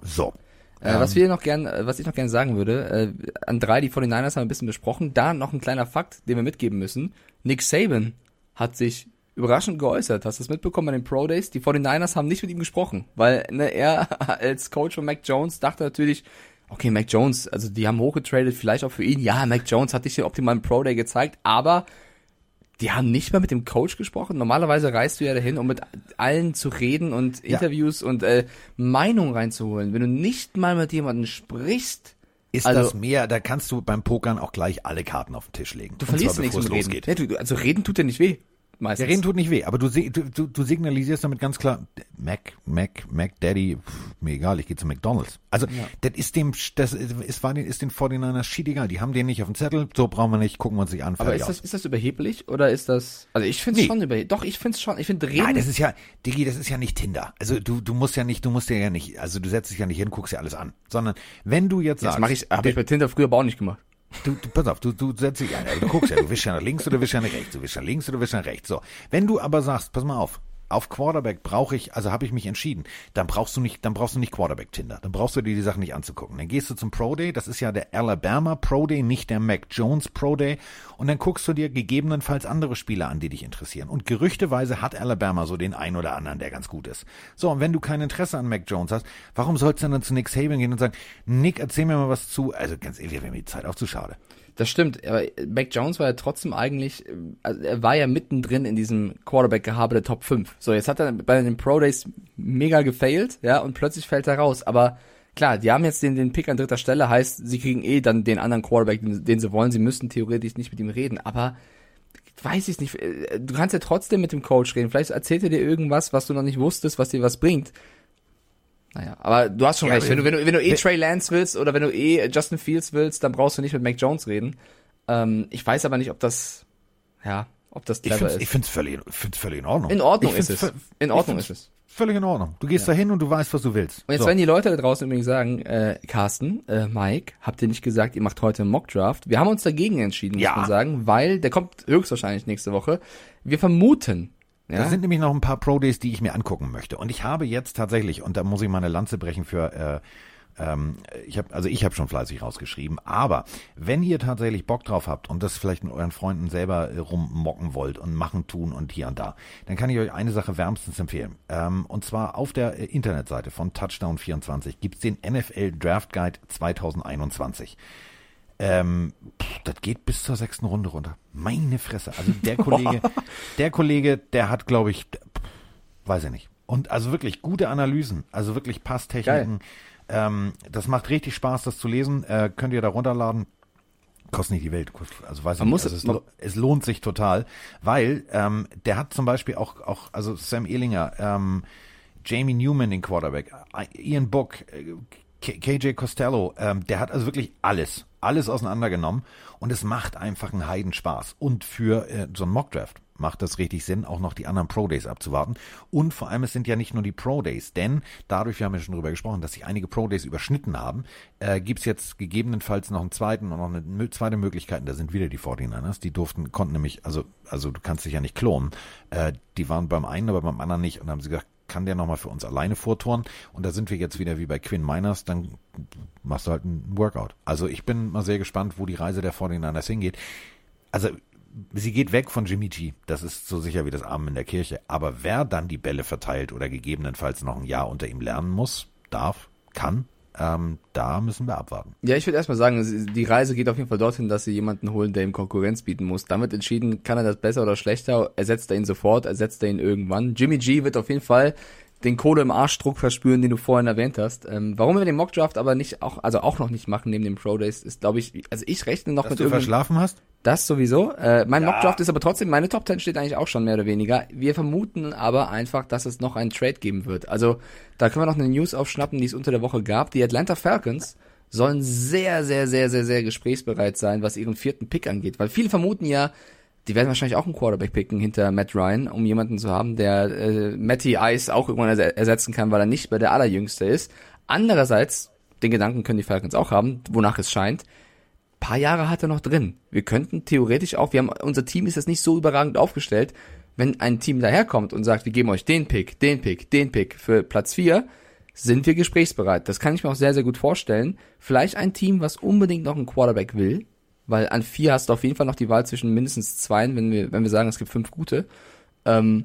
So. Äh, was wir noch gern, äh, was ich noch gern sagen würde, äh, an drei, die 49ers haben wir ein bisschen besprochen. Da noch ein kleiner Fakt, den wir mitgeben müssen. Nick Saban hat sich überraschend geäußert. Hast du das mitbekommen bei den Pro Days? Die 49ers haben nicht mit ihm gesprochen, weil ne, er als Coach von Mac Jones dachte natürlich, okay, Mac Jones, also die haben hochgetradet, vielleicht auch für ihn. Ja, Mac Jones hat dich den optimalen Pro Day gezeigt, aber die haben nicht mal mit dem Coach gesprochen. Normalerweise reist du ja dahin, um mit allen zu reden und Interviews und äh, Meinung reinzuholen. Wenn du nicht mal mit jemandem sprichst, Ist Also- das mehr, da kannst du beim Pokern auch gleich alle Karten auf den Tisch legen. du verlierst nichts mit Reden. Ja, du, du- also reden tut dir nicht weh. Meistens. Ja, reden tut nicht weh, aber du, du, du, signalisierst damit ganz klar, Mac, Mac, Mac Daddy, pff, mir egal, ich gehe zu McDonalds. Also, das ist dem, das ist, war den, ist den 49ers shit egal. Die haben den nicht auf dem Zettel, so brauchen wir nicht, gucken wir uns nicht an. Aber ist das, aus. ist das überheblich oder ist das, also ich finde es Nee. schon überheblich. Doch, ich finde es schon. Ich finde reden. Nein, das ist ja, Digi, das ist ja nicht Tinder. Also du, du musst ja nicht, du musst ja nicht, also du setzt dich ja nicht hin, guckst dir alles an, sondern wenn du jetzt das sagst, mache ich, habe ich bei Tinder früher aber auch nicht gemacht. Du, du, pass auf, du, du setzt dich ein, du guckst ja, du wischst ja nach links oder wischst ja nach rechts, du wischst nach links oder wischst nach rechts. So, wenn du aber sagst, pass mal auf, auf Quarterback brauche ich, also habe ich mich entschieden, dann brauchst du nicht, dann brauchst du nicht Quarterback Tinder, dann brauchst du dir die Sachen nicht anzugucken. Dann gehst du zum Pro Day, das ist ja der Alabama Pro Day, nicht der Mac Jones Pro Day, und dann guckst du dir gegebenenfalls andere Spieler an, die dich interessieren. Und gerüchteweise hat Alabama so den einen oder anderen, der ganz gut ist. So, und wenn du kein Interesse an Mac Jones hast, warum sollst du dann zu Nick Saban gehen und sagen, Nick, erzähl mir mal was zu? Also ganz ehrlich, wäre mir die Zeit auch zu schade. Das stimmt, aber Mac Jones war ja trotzdem eigentlich, also er war ja mittendrin in diesem Quarterback-Gehabe der Top 5. So, jetzt hat er bei den Pro Days mega gefailt, ja, und plötzlich fällt er raus. Aber klar, die haben jetzt den, den Pick an dritter Stelle, heißt, sie kriegen eh dann den anderen Quarterback, den, den sie wollen. Sie müssten theoretisch nicht mit ihm reden, aber weiß ich nicht. Du kannst ja trotzdem mit dem Coach reden. Vielleicht erzählt er dir irgendwas, was du noch nicht wusstest, was dir was bringt. Naja, aber du hast schon Ja, recht. Wenn du, wenn du, wenn du eh Trey Lance willst oder wenn du eh Justin Fields willst, dann brauchst du nicht mit Mac Jones reden. Ähm, ich weiß aber nicht, ob das, ja, ob das Ich clever finde ist. ich find's völlig, ich find's völlig in Ordnung. In Ordnung ich ist find's es. In ich Ordnung find's ist es. Völlig in Ordnung. Du gehst da hin und du weißt, was du willst. Und jetzt So. werden die Leute da draußen übrigens sagen, äh, Carsten, äh, Mike, habt ihr nicht gesagt, ihr macht heute einen Mockdraft? Wir haben uns dagegen entschieden, muss Ja. man sagen, weil der kommt höchstwahrscheinlich nächste Woche. Wir vermuten, Da ja, sind nämlich noch ein paar Pro Days, die ich mir angucken möchte. Und ich habe jetzt tatsächlich, und da muss ich mal eine Lanze brechen für, äh, ähm, ich habe, also ich habe schon fleißig rausgeschrieben. Aber wenn ihr tatsächlich Bock drauf habt und das vielleicht mit euren Freunden selber äh, rummocken wollt und machen, tun und hier und da, dann kann ich euch eine Sache wärmstens empfehlen. Ähm, und zwar auf der äh, Internetseite von Touchdown24 gibt's den NFL Draft Guide 2021. Ähm, pff, das geht bis zur sechsten Runde runter. Meine Fresse. Also der Kollege, der Kollege, der hat, glaube ich, pff, weiß ich nicht. Und also wirklich gute Analysen, also wirklich Passtechniken. Ähm, das macht richtig Spaß, das zu lesen. Äh, könnt ihr da runterladen. Kostet nicht die Welt. Also weiß ich Man nicht. muss also es- es, man- lo- es lohnt sich total, weil ähm, der hat zum Beispiel auch, auch also Sam Ehlinger, ähm, Jamie Newman, den Quarterback, Ian Book, äh, K- KJ Costello, ähm, der hat also wirklich alles, alles auseinandergenommen und es macht einfach einen Heidenspaß. Und für äh, so einen Mockdraft macht das richtig Sinn, auch noch die anderen Pro Days abzuwarten. Und vor allem, es sind ja nicht nur die Pro Days, denn dadurch, wir haben ja schon drüber gesprochen, dass sich einige Pro Days überschnitten haben, äh, gibt's jetzt gegebenenfalls noch einen zweiten und noch eine zweite Möglichkeit. Und Da sind wieder die 49ers, die durften, konnten nämlich, also, also du kannst dich ja nicht klonen. Äh, die waren beim einen, aber beim anderen nicht und haben sie gesagt, kann der nochmal für uns alleine vortouren? Und da sind wir jetzt wieder wie bei Quinn Miners, dann machst du halt ein Workout. Also ich bin mal sehr gespannt, wo die Reise der 49ers hingeht. Also sie geht weg von Jimmy G. Das ist so sicher wie das Amen in der Kirche. Aber wer dann die Bälle verteilt oder gegebenenfalls noch ein Jahr unter ihm lernen muss, darf, kann, ähm, da müssen wir abwarten. Ja, ich würde erstmal sagen, die Reise geht auf jeden Fall dorthin, dass sie jemanden holen, der ihm Konkurrenz bieten muss. Damit entschieden, kann er das besser oder schlechter, ersetzt er ihn sofort, ersetzt er ihn irgendwann. Jimmy G wird auf jeden Fall den Kohle im Arschdruck verspüren, den du vorhin erwähnt hast. Ähm, warum wir den Mockdraft aber nicht auch, also auch noch nicht machen neben den Pro Days, ist glaube ich, also ich rechne noch Dass mit du verschlafen hast? Das sowieso. Äh, mein Mockdraft ist aber trotzdem, meine Top 10 steht eigentlich auch schon mehr oder weniger. Wir vermuten aber einfach, dass es noch einen Trade geben wird. Also da können wir noch eine News aufschnappen, die es unter der Woche gab. Die Atlanta Falcons sollen sehr, sehr, sehr, sehr, sehr gesprächsbereit sein, was ihren vierten Pick angeht. Weil viele vermuten ja, die werden wahrscheinlich auch einen Quarterback picken hinter Matt Ryan, um jemanden zu haben, der äh, Matty Ice auch irgendwann erse- ersetzen kann, weil er nicht mehr der allerjüngste ist. Andererseits, den Gedanken können die Falcons auch haben, wonach es scheint, paar Jahre hat er noch drin. Wir könnten theoretisch auch, wir haben, unser Team ist jetzt nicht so überragend aufgestellt, wenn ein Team daherkommt und sagt, wir geben euch den Pick, den Pick, den Pick für Platz 4, sind wir gesprächsbereit. Das kann ich mir auch sehr, sehr gut vorstellen. Vielleicht ein Team, was unbedingt noch einen Quarterback will, weil an vier hast du auf jeden Fall noch die Wahl zwischen mindestens zwei, wenn wir, wenn wir sagen, es gibt fünf gute. Ähm,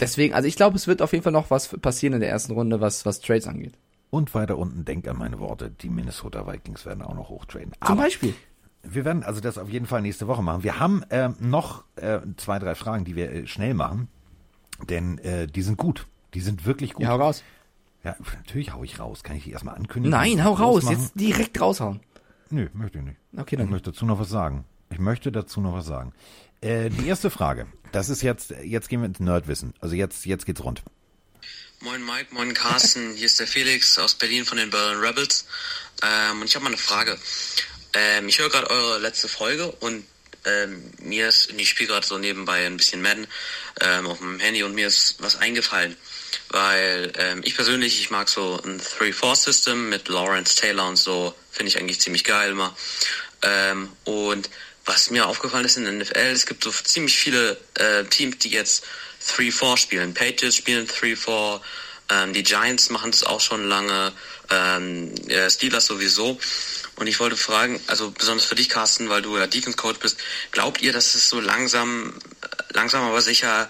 deswegen, also ich glaube, es wird auf jeden Fall noch was passieren in der ersten Runde, was, was Trades angeht. Und weiter unten, denkt an meine Worte, die Minnesota Vikings werden auch noch hochtraden. Zum Aber Beispiel. Wir werden also das auf jeden Fall nächste Woche machen. Wir haben ähm, noch äh, zwei, drei Fragen, die wir äh, schnell machen, denn äh, die sind gut. Die sind wirklich gut. Ja, hau raus. Ja, natürlich hau ich raus. Kann ich die erstmal ankündigen? Nein, hau raus, Machen? jetzt direkt raushauen. Nö, möchte ich nicht. Okay, Ich dann. möchte dazu noch was sagen. Ich möchte dazu noch was sagen. Äh, die erste Frage, das ist jetzt, jetzt gehen wir ins Nerdwissen. Also jetzt, jetzt geht's rund. Moin Mike, moin Carsten, hier ist der Felix aus Berlin von den Berlin Rebels. Ähm, und ich habe mal eine Frage. Ähm, ich höre gerade eure letzte Folge und ähm, mir ist, ich spiele gerade so nebenbei ein bisschen Madden ähm, auf dem Handy und mir ist was eingefallen. Weil ähm, ich persönlich, ich mag so ein 3-4-System mit Lawrence Taylor und so, finde ich eigentlich ziemlich geil immer. Ähm, und was mir aufgefallen ist in der NFL, es gibt so ziemlich viele äh, Teams, die jetzt 3-4 spielen. Patriots spielen 3-4, ähm, die Giants machen das auch schon lange, ähm, äh, Steelers sowieso. Und ich wollte fragen, also besonders für dich, Carsten, weil du ja Defense Coach bist, glaubt ihr, dass es so langsam, langsam aber sicher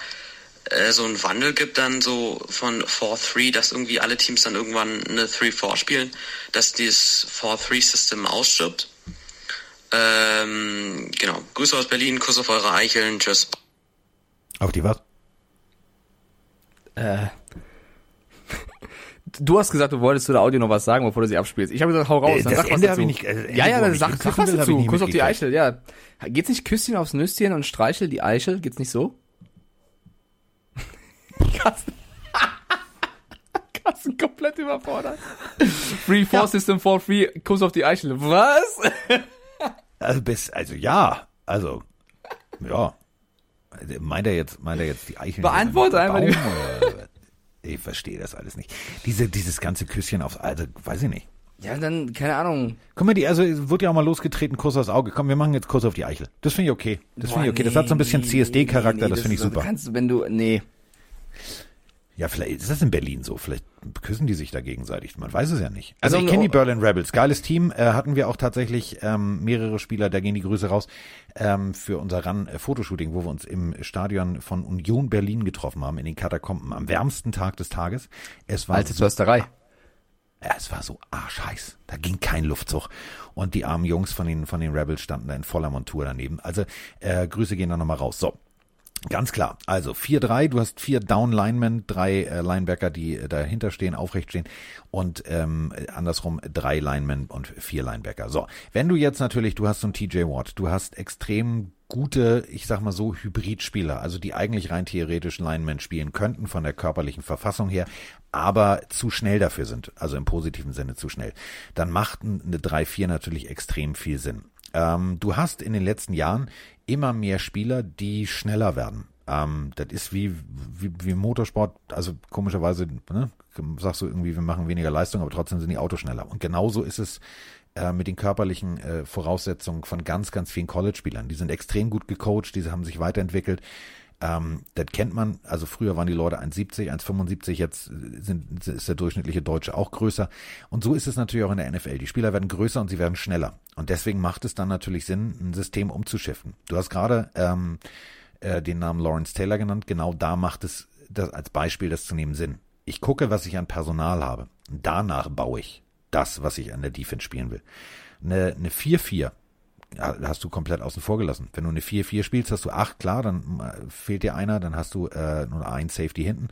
äh, so einen Wandel gibt dann so von 4-3, dass irgendwie alle Teams dann irgendwann eine 3-4 spielen, dass dieses 4-3-System ausstirbt? Ähm, genau. Grüße aus Berlin, Kuss auf eure Eicheln, tschüss. Auf die was? Du hast gesagt, du wolltest zu der Audio noch was sagen, bevor du sie abspielst. Ich habe gesagt, hau raus, Äh, dann das sag was Ende hab dazu. ich nicht- äh, Ende, ja, ja, dann sag, was dazu. Kuss auf die. Eichel, ja. Geht's nicht Küsschen aufs Nüsschen und Streichel die Eichel? Geht's nicht so? Carsten. Carsten komplett überfordert. Free Four System for free, Kuss auf die Eichel. Was? Also, bis, also ja, also ja. Meint er jetzt, meint er jetzt die Eichel? Beantworte einfach die-. Ich verstehe das alles nicht. Diese, dieses ganze Küsschen aufs, also weiß ich nicht. Ja, dann, keine Ahnung. Guck mal, die, also es wurde ja auch mal losgetreten, Kuss aufs Auge. Komm, wir machen jetzt Kuss auf die Eichel. Das finde ich okay. Das finde ich okay. Das hat so ein bisschen CSD-Charakter, das finde ich super. Kannst, wenn du, nee. Ja, vielleicht ist das in Berlin so. Vielleicht küssen die sich da gegenseitig. Man weiß es ja nicht. Also, Also, ich kenne die Berlin Rebels. Geiles Team. Äh, hatten wir auch tatsächlich ähm, mehrere Spieler, da gehen die Grüße raus, ähm, für unser Run-Fotoshooting, wo wir uns im Stadion von Union Berlin getroffen haben, in den Katakomben, am wärmsten Tag des Tages. Es war Alte so Försterei. ja, es war so arschheiß. Da ging kein Luftzug. Und die armen Jungs von den, von den Rebels standen da in voller Montur daneben. Also, äh, Grüße gehen da nochmal raus. So. Ganz klar. Also 4-3, du hast vier Down-Linemen, drei äh, Linebacker, die äh, dahinter stehen, aufrecht stehen und ähm, äh, andersrum drei Linemen und vier Linebacker. So, wenn du jetzt natürlich, du hast so einen TJ Watt, du hast extrem gute, ich sag mal so, Hybridspieler, also die eigentlich rein theoretisch Linemen spielen könnten von der körperlichen Verfassung her, aber zu schnell dafür sind, also im positiven Sinne zu schnell, dann macht eine 3-4 natürlich extrem viel Sinn. Ähm, du hast in den letzten Jahren immer mehr Spieler, die schneller werden. Ähm, das ist wie, wie, wie Motorsport, also komischerweise, ne, sagst du irgendwie, wir machen weniger Leistung, aber trotzdem sind die Autos schneller. Und genauso ist es äh, mit den körperlichen äh, Voraussetzungen von ganz, ganz vielen College-Spielern. Die sind extrem gut gecoacht, diese haben sich weiterentwickelt. Ähm, das kennt man, also früher waren die Leute 1,70, 1,75, jetzt sind, ist der durchschnittliche Deutsche auch größer. Und so ist es natürlich auch in der NFL. Die Spieler werden größer und sie werden schneller. Und deswegen macht es dann natürlich Sinn, ein System umzuschiffen. Du hast gerade ähm, äh, den Namen Lawrence Taylor genannt. Genau da macht es das als Beispiel das zu nehmen Sinn. Ich gucke, was ich an Personal habe. Danach baue ich das, was ich an der Defense spielen will. Eine, eine 4-4 ja, hast du komplett außen vor gelassen. Wenn du eine 4-4 spielst, hast du 8, klar, dann äh, fehlt dir einer, dann hast du äh, nur ein Safety hinten.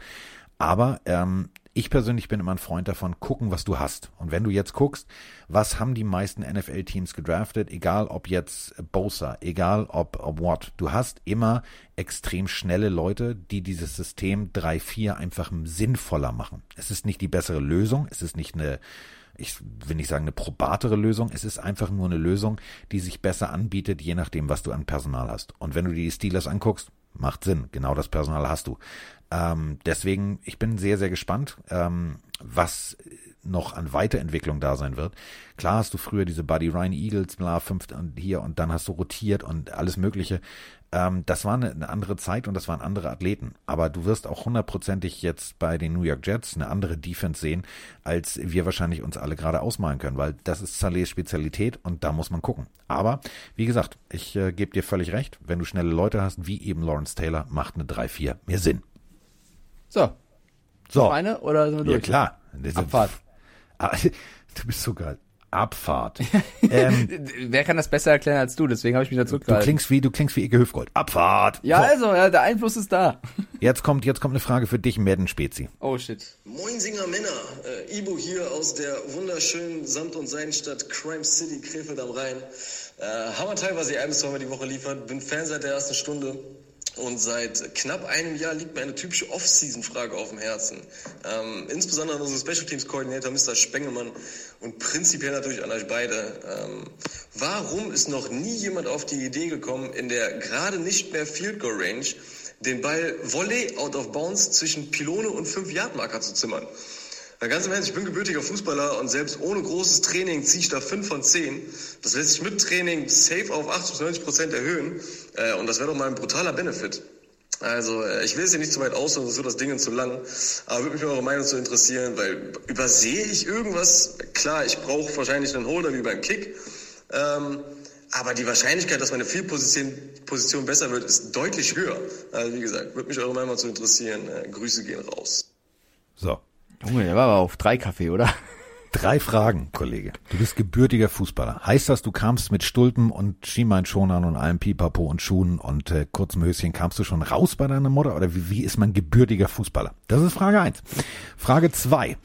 Aber ähm, ich persönlich bin immer ein Freund davon, gucken, was du hast. Und wenn du jetzt guckst, was haben die meisten NFL-Teams gedraftet, egal ob jetzt Bosa, egal ob, ob what, du hast immer extrem schnelle Leute, die dieses System 3-4 einfach sinnvoller machen. Es ist nicht die bessere Lösung, es ist nicht eine ich will nicht sagen eine probatere Lösung, es ist einfach nur eine Lösung, die sich besser anbietet, je nachdem, was du an Personal hast. Und wenn du die Steelers anguckst, macht Sinn, genau das Personal hast du. Ähm, deswegen, ich bin sehr, sehr gespannt, ähm, was noch an Weiterentwicklung da sein wird. Klar hast du früher diese Buddy Ryan Eagles, bla, fünf und hier und dann hast du rotiert und alles Mögliche. Ähm, das war eine, eine andere Zeit und das waren andere Athleten. Aber du wirst auch hundertprozentig jetzt bei den New York Jets eine andere Defense sehen, als wir wahrscheinlich uns alle gerade ausmalen können, weil das ist Salehs Spezialität und da muss man gucken. Aber wie gesagt, ich äh, gebe dir völlig recht, wenn du schnelle Leute hast, wie eben Lawrence Taylor, macht eine 3-4 mehr Sinn. So. So. Eine oder sind wir Ja, durch? klar. Das ist- Abfahrt. Du bist so geil. Abfahrt. ähm, Wer kann das besser erklären als du? Deswegen habe ich mich da du zurückgehalten. klingst wie, du klingst wie Icke Hüfgold. Abfahrt. ja, So, also, ja, der Einfluss ist da. jetzt kommt, jetzt kommt eine Frage für dich, Madden Spezi. Oh shit. Moinsinger Männer, äh, Ibo hier aus der wunderschönen Samt- und Seidenstadt Crime City, Krefeld am Rhein. Äh, Hammerteil, was ihr ein bis zweimal die Woche liefert. Bin Fan seit der ersten Stunde. Und seit knapp einem Jahr liegt mir eine typische Off-Season-Frage auf dem Herzen. Ähm, insbesondere an unseren Special Teams Koordinator Mr. Spengemann und prinzipiell natürlich an euch beide. Ähm, warum ist noch nie jemand auf die Idee gekommen, in der gerade nicht mehr Field Goal Range den Ball Volley out of bounds zwischen Pylone und 5-Yard-Marker zu zimmern? Na, ganz im Ernst, ich bin gebürtiger Fußballer und selbst ohne großes Training ziehe ich da 5 von 10. Das lässt sich mit Training safe auf 80 bis 90 Prozent erhöhen. Äh, und das wäre doch mal ein brutaler Benefit. Also, äh, ich will es hier nicht zu weit aus, sonst wird das Ding zu lang. Aber würde mich eure Meinung zu interessieren, weil übersehe ich irgendwas? Klar, ich brauche wahrscheinlich einen Holder wie beim Kick. Ähm, aber die Wahrscheinlichkeit, dass meine Fehlposition Position besser wird, ist deutlich höher. Also, wie gesagt, würde mich eure Meinung zu interessieren. Äh, Grüße gehen raus. So. Junge, der war aber auf drei Kaffee, oder? Drei Fragen, Kollege. Du bist gebürtiger Fußballer. Heißt das, du kamst mit Stulpen und Schienbeinschonern und allem Pipapo und Schuhen und äh, kurzem Höschen, kamst du schon raus bei deiner Mutter? Oder wie, wie ist man gebürtiger Fußballer? Das ist Frage eins. Frage zwei.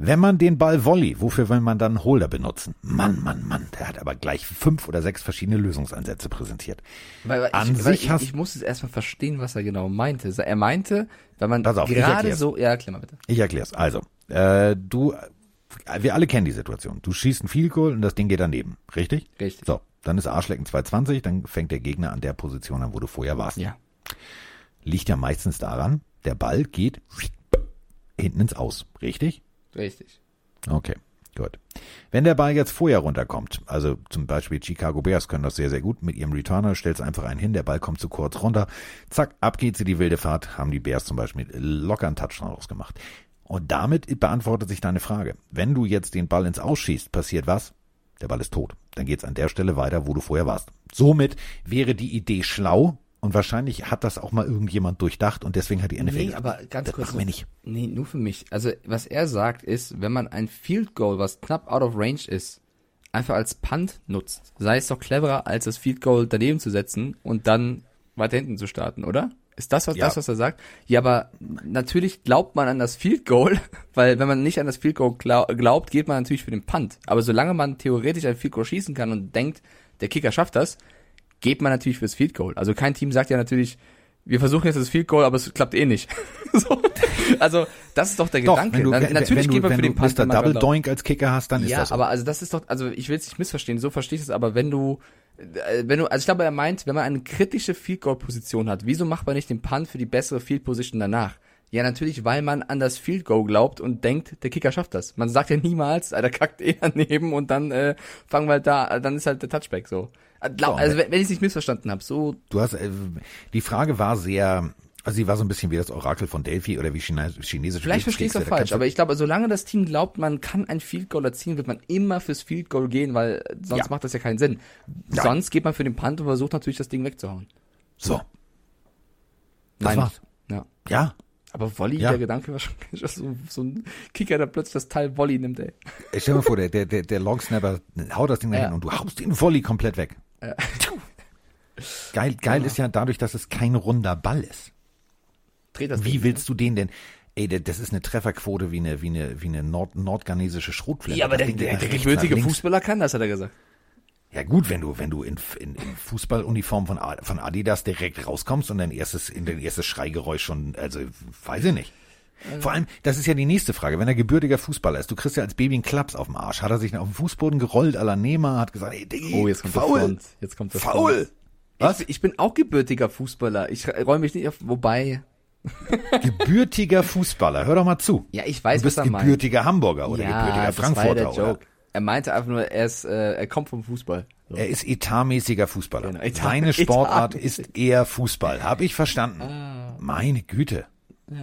Wenn man den Ball volley, wofür will man dann einen Holder benutzen? Mann, Mann, Mann, der hat aber gleich fünf oder sechs verschiedene Lösungsansätze präsentiert. Weil, weil An ich, sich ich, hast- ich muss es erstmal verstehen, was er genau meinte. Er meinte, wenn man auf, gerade so, ja, erklär mal bitte. Ich erklär's. Also, äh, du, wir alle kennen die Situation. Du schießt ein Field Goal und das Ding geht daneben, richtig? Richtig. So, dann ist Arschlecken 220, dann fängt der Gegner an der Position an, wo du vorher warst. Ja. Liegt ja meistens daran, der Ball geht hinten ins Aus, richtig? Richtig. Okay, gut. Wenn der Ball jetzt vorher runterkommt, also zum Beispiel Chicago Bears können das sehr, sehr gut mit ihrem Returner, stellst einfach einen hin, der Ball kommt zu kurz runter, zack, ab geht sie die wilde Fahrt, haben die Bears zum Beispiel locker einen Touchdown rausgemacht. Und damit beantwortet sich deine Frage. Wenn du jetzt den Ball ins Ausschießt, passiert was? Der Ball ist tot. Dann geht's an der Stelle weiter, wo du vorher warst. Somit wäre die Idee schlau und wahrscheinlich hat das auch mal irgendjemand durchdacht und deswegen hat die NFL Nee, gesagt, aber ganz das kurz. machen wir nicht. Nee, nur für mich. Also, was er sagt ist, wenn man ein Field Goal, was knapp out of range ist, einfach als Punt nutzt, sei es doch cleverer, als das Field Goal daneben zu setzen und dann weiter hinten zu starten, oder? Ist das was, Ja. das, was er sagt? Ja, aber natürlich glaubt man an das Field Goal, weil wenn man nicht an das Field Goal glau- glaubt, geht man natürlich für den Punt. Aber solange man theoretisch ein Field Goal schießen kann und denkt, der Kicker schafft das, geht man natürlich fürs Field Goal. Also kein Team sagt ja natürlich, wir versuchen jetzt das Field Goal, aber es klappt eh nicht. so. Also das ist doch der Doch, Gedanke. wenn du, Na- natürlich wenn geht du, man wenn für du den Punt. Wenn man Double. Doink als Kicker hast, dann ist Ja, das so. aber also das ist doch, also ich will es nicht missverstehen, so verstehe ich es, aber wenn du, äh, wenn du, also ich glaube, er meint, wenn man eine kritische Field Goal Position hat, wieso macht man nicht den Punt für die bessere Field Position danach? Ja, natürlich, weil man an das Field Goal glaubt und denkt, der Kicker schafft das. Man sagt ja niemals, der kackt eh daneben und dann äh, fangen wir halt da, dann ist halt der Touchback so. Äh, also wenn, wenn ich es nicht missverstanden habe, so Du hast, äh, die Frage war sehr, also sie war so ein bisschen wie das Orakel von Delphi oder wie China, chinesische Vielleicht verstehe ich es auch Blitzkekse. Da falsch, du- aber ich glaube, solange das Team glaubt, man kann ein Field Goal erzielen, wird man immer fürs Field Goal gehen, weil sonst Ja. macht das ja keinen Sinn. Nein. Sonst geht man für den Punt und versucht natürlich das Ding wegzuhauen. So, Das war's. Ja. ja. Aber Volley, Ja. der Gedanke war schon so, so ein Kicker, der plötzlich das Teil Volley nimmt, ey. Ich stell dir mal vor, der, der, der, Longsnapper haut das Ding da Ja. hin und du haust den Volley komplett weg. Ja. Geil, geil ist ja dadurch, dass es kein runder Ball ist. Dreht das Wie Ding, willst du den denn? Ey, das ist eine Trefferquote wie eine, wie eine, wie eine Nord nordghanesische Schrotflinte. Ja, aber Das der, der, der gebürtige. Fußballer kann das, hat er gesagt. Ja gut, wenn du, wenn du in, in, in Fußballuniform von, von Adidas direkt rauskommst und dein erstes, in dein erstes Schreigeräusch schon, also weiß ich nicht. Vor allem, das ist ja die nächste Frage. Wenn er gebürtiger Fußballer ist, du kriegst ja als Baby einen Klaps auf dem Arsch. Hat er sich auf den Fußboden gerollt, la Nehmer, hat gesagt, ey, Diggi, Oh, jetzt kommt faul, Front. Jetzt kommt das faul. Front. Was? Ich, ich bin auch gebürtiger Fußballer. Ich räume mich nicht auf, wobei, Gebürtiger Fußballer, hör doch mal zu. ja, ich weiß, Du bist was er meint. gebürtiger Hamburger oder ja, gebürtiger Frankfurter. der Oder? Er meinte einfach nur, er ist, äh, er kommt vom Fußball. So. Er ist etatmäßiger Fußballer. Genau, etat- Seine Sportart etatmäßig. ist eher Fußball. Hab ich verstanden. Meine Güte.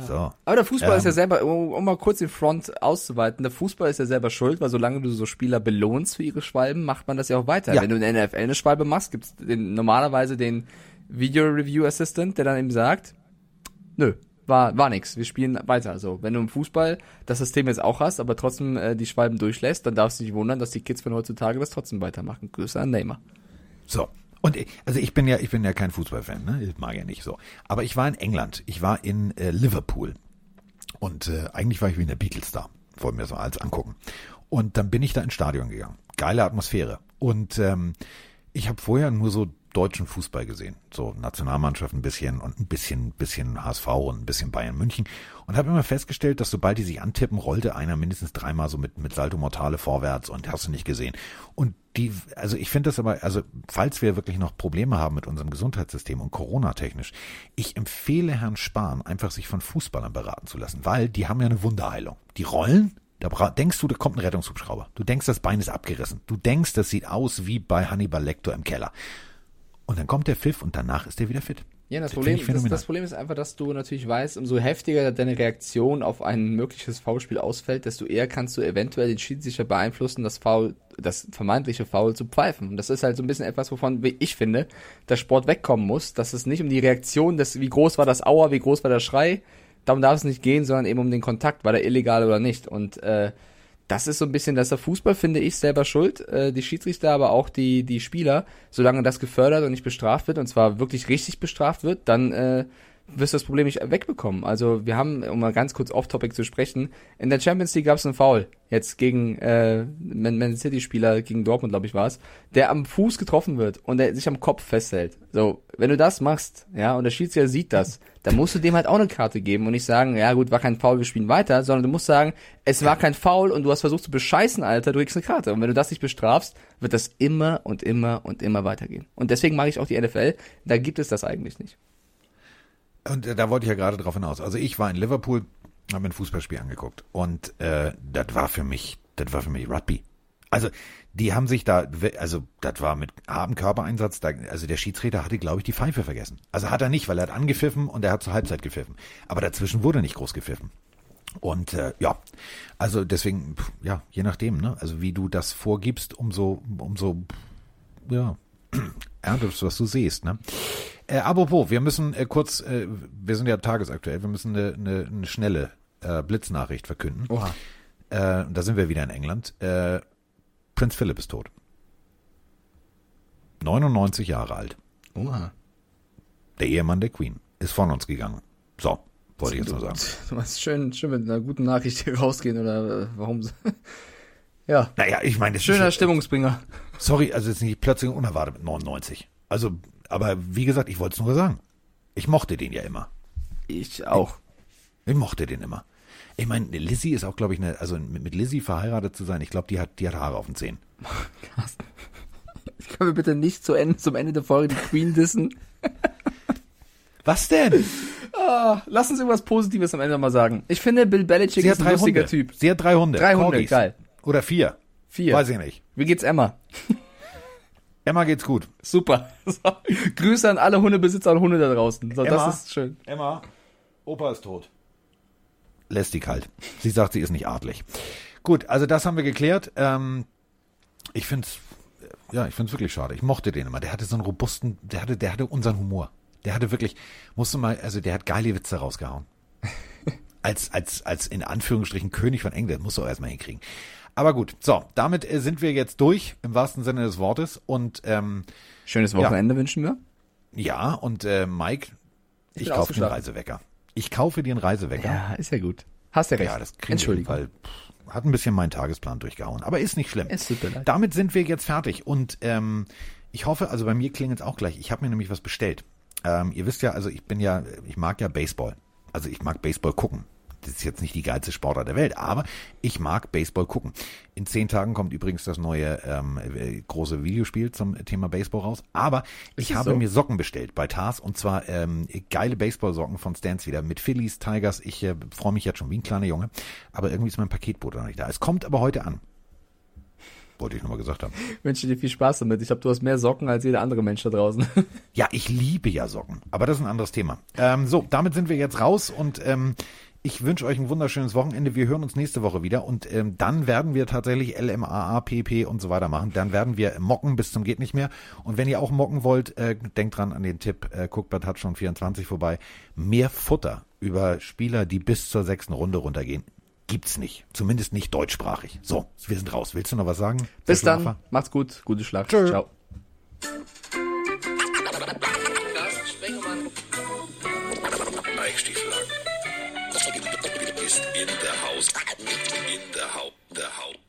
So. Aber der Fußball ist ja Ähm. selber, um, um mal kurz den Front auszuweiten, der Fußball ist ja selber schuld, weil solange du so Spieler belohnst für ihre Schwalben, macht man das ja auch weiter. Ja. Wenn du in der NFL eine Schwalbe machst, gibt's den, normalerweise den Video Review Assistant, der dann eben sagt, nö, war, war nix, wir spielen weiter. So, wenn du im Fußball das System jetzt auch hast, aber trotzdem äh, die Schwalben durchlässt, dann darfst du dich wundern, dass die Kids von heutzutage das trotzdem weitermachen. Grüße an Neymar. So. Und ich, also ich bin ja, ich bin ja kein Fußballfan, ne? Ich mag ja nicht so. Aber ich war in England. Ich war in äh, Liverpool. Und äh, eigentlich war ich wie in der Beatles da. Wollte mir so als angucken. Und dann bin ich da ins Stadion gegangen. Geile Atmosphäre. Und ähm, ich habe vorher nur so deutschen Fußball gesehen. So Nationalmannschaft ein bisschen und ein bisschen, bisschen HSV und ein bisschen Bayern München. Und habe immer festgestellt, dass sobald die sich antippen, rollte einer mindestens dreimal so mit, mit Salto Mortale vorwärts und hast du nicht gesehen. Und die, also ich finde das aber, also falls wir wirklich noch Probleme haben mit unserem Gesundheitssystem und Corona-technisch, ich empfehle Herrn Spahn, einfach sich von Fußballern beraten zu lassen, weil die haben ja eine Wunderheilung. Die rollen, da denkst du, da kommt ein Rettungshubschrauber. Du denkst, das Bein ist abgerissen. Du denkst, das sieht aus wie bei Hannibal Lecter im Keller. Und dann kommt der Pfiff und danach ist er wieder fit. Ja, das Das Problem, das, das Problem ist einfach, dass du natürlich weißt, umso heftiger deine Reaktion auf ein mögliches Foulspiel ausfällt, desto eher kannst du eventuell den Schiedsrichter beeinflussen, das Foul, das vermeintliche Foul zu pfeifen. Und das ist halt so ein bisschen etwas, wovon wie ich finde, der Sport wegkommen muss, dass es nicht um die Reaktion des, wie groß war das Aua, wie groß war der Schrei, darum darf es nicht gehen, sondern eben um den Kontakt, war der illegal oder nicht. Und äh, das ist so ein bisschen, dass der Fußball, finde ich, selber schuld. Äh, die Schiedsrichter, aber auch die, die Spieler, solange das gefördert und nicht bestraft wird, und zwar wirklich richtig bestraft wird, dann äh, wirst du das Problem nicht wegbekommen. Also wir haben, um mal ganz kurz off-topic zu sprechen, in der Champions League gab es einen Foul, jetzt gegen äh, Man, City-Spieler, gegen Dortmund, glaube ich, war es, der am Fuß getroffen wird und der sich am Kopf festhält. So, wenn du das machst, ja, und der Schiedsrichter sieht das, dann musst du dem halt auch eine Karte geben und nicht sagen, ja gut, war kein Foul, wir spielen weiter, sondern du musst sagen, es war kein Foul und du hast versucht zu bescheißen, Alter, du kriegst eine Karte. Und wenn du das nicht bestrafst, wird das immer und immer und immer weitergehen. Und deswegen mag ich auch die NFL, da gibt es das eigentlich nicht. Und äh, da wollte ich ja gerade drauf hinaus. Also ich war in Liverpool, habe mir ein Fußballspiel angeguckt und äh, das war für mich, das war für mich Rugby. Also die haben sich da, also das war mit hartem Körpereinsatz, da, also der Schiedsrichter hatte, glaube ich, die Pfeife vergessen. Also hat er nicht, weil er hat angepfiffen und er hat zur Halbzeit gepfiffen. Aber dazwischen wurde nicht groß gepfiffen. Und äh, ja, also deswegen, ja, je nachdem, ne? Also wie du das vorgibst, umso, umso, ja, erntest, was du siehst, ne? Äh, apropos, wir müssen äh, kurz, äh, wir sind ja tagesaktuell, wir müssen eine, eine, eine schnelle äh, Blitznachricht verkünden. Oha. Äh, da sind wir wieder in England. Äh, Prinz Philip ist tot. 99 Jahre alt. Oha. Der Ehemann der Queen ist von uns gegangen. So, wollte ich jetzt nur sagen. Du machst schön, schön mit einer guten Nachricht hier rausgehen oder äh, warum? so- ja, Naja, ich meine, schöner ist, Stimmungsbringer. sorry, also jetzt nicht plötzlich unerwartet mit 99. Also, aber wie gesagt, ich wollte es nur sagen. Ich mochte den ja immer. Ich auch. Ich mochte den immer. Ich meine, Lizzie ist auch, glaube ich, eine, also mit, mit Lizzie verheiratet zu sein, ich glaube, die hat, die hat Haare auf den Zähnen. Können wir bitte nicht zu Ende, zum Ende der Folge die Queen dissen? Was denn? Ah, lass uns irgendwas Positives am Ende mal sagen. Ich finde, Bill Belichick Sie ist ein lustiger Hunde. Typ. Sie hat drei Hunde. Drei Hunde, geil. Oder vier. Vier. Weiß ich nicht. Wie geht's Emma? Emma geht's gut. Super. So. Grüße an alle Hundebesitzer und Hunde da draußen. So, Emma? das ist schön. Emma, Opa ist tot. Lässt die kalt. Sie sagt, sie ist nicht artlich. Gut, also das haben wir geklärt. Ähm, ich find's, ja, ich find's wirklich schade. Ich mochte den immer. Der hatte so einen robusten, der hatte, der hatte unseren Humor. Der hatte wirklich, musste mal, also der hat geile Witze rausgehauen. Als, als, als in Anführungsstrichen König von England, musst du auch erstmal hinkriegen. Aber gut, so, damit äh, sind wir jetzt durch, im wahrsten Sinne des Wortes. Und ähm, Schönes Wochenende wünschen wir. ja, und äh, Mike, ich, bin kaufe dir einen. Reisewecker. Ich kaufe dir einen Reisewecker. Ja, ist ja gut. Hast ja recht. Ja, das kriegen Entschuldigung. weil pff, hat ein bisschen meinen Tagesplan durchgehauen. Aber ist nicht schlimm. Es tut mir leid. Damit sind wir jetzt fertig. Und ähm, ich hoffe, also bei mir klingelt es auch gleich. Ich habe mir nämlich was bestellt. Ähm, ihr wisst ja, also ich bin ja, ich mag ja Baseball. Also ich mag Baseball gucken. Das ist jetzt nicht die geilste Sportart der Welt, aber ich mag Baseball gucken. In zehn Tagen kommt übrigens das neue ähm, äh, große Videospiel zum Thema Baseball raus. Aber ich es habe so? mir Socken bestellt bei Tars und zwar ähm, geile Baseballsocken von Stans wieder mit Phillies, Tigers. Ich äh, freue mich jetzt schon wie ein kleiner Junge, aber irgendwie ist mein Paketboot noch nicht da. Es kommt aber heute an. Wollte ich nochmal gesagt haben. Ich wünsche dir viel Spaß damit. Ich glaube, du hast mehr Socken als jeder andere Mensch da draußen. Ja, ich liebe ja Socken, aber das ist ein anderes Thema. Ähm, so, damit sind wir jetzt raus und ähm, ich wünsche euch ein wunderschönes Wochenende. Wir hören uns nächste Woche wieder und ähm, dann werden wir tatsächlich LMAA, PP und so weiter machen. Dann werden wir mocken bis zum geht nicht mehr. Und wenn ihr auch mocken wollt, äh, denkt dran an den Tipp, äh, guckt bei Touchdown 24 vorbei. Mehr Futter über Spieler, die bis zur sechsten Runde runtergehen, gibt's nicht. Zumindest nicht deutschsprachig. So, wir sind raus. Willst du noch was sagen? Bis dann. Macht's gut. Gute Schlacht. Tschö. Ciao. in der house. Ah, in der house. The house.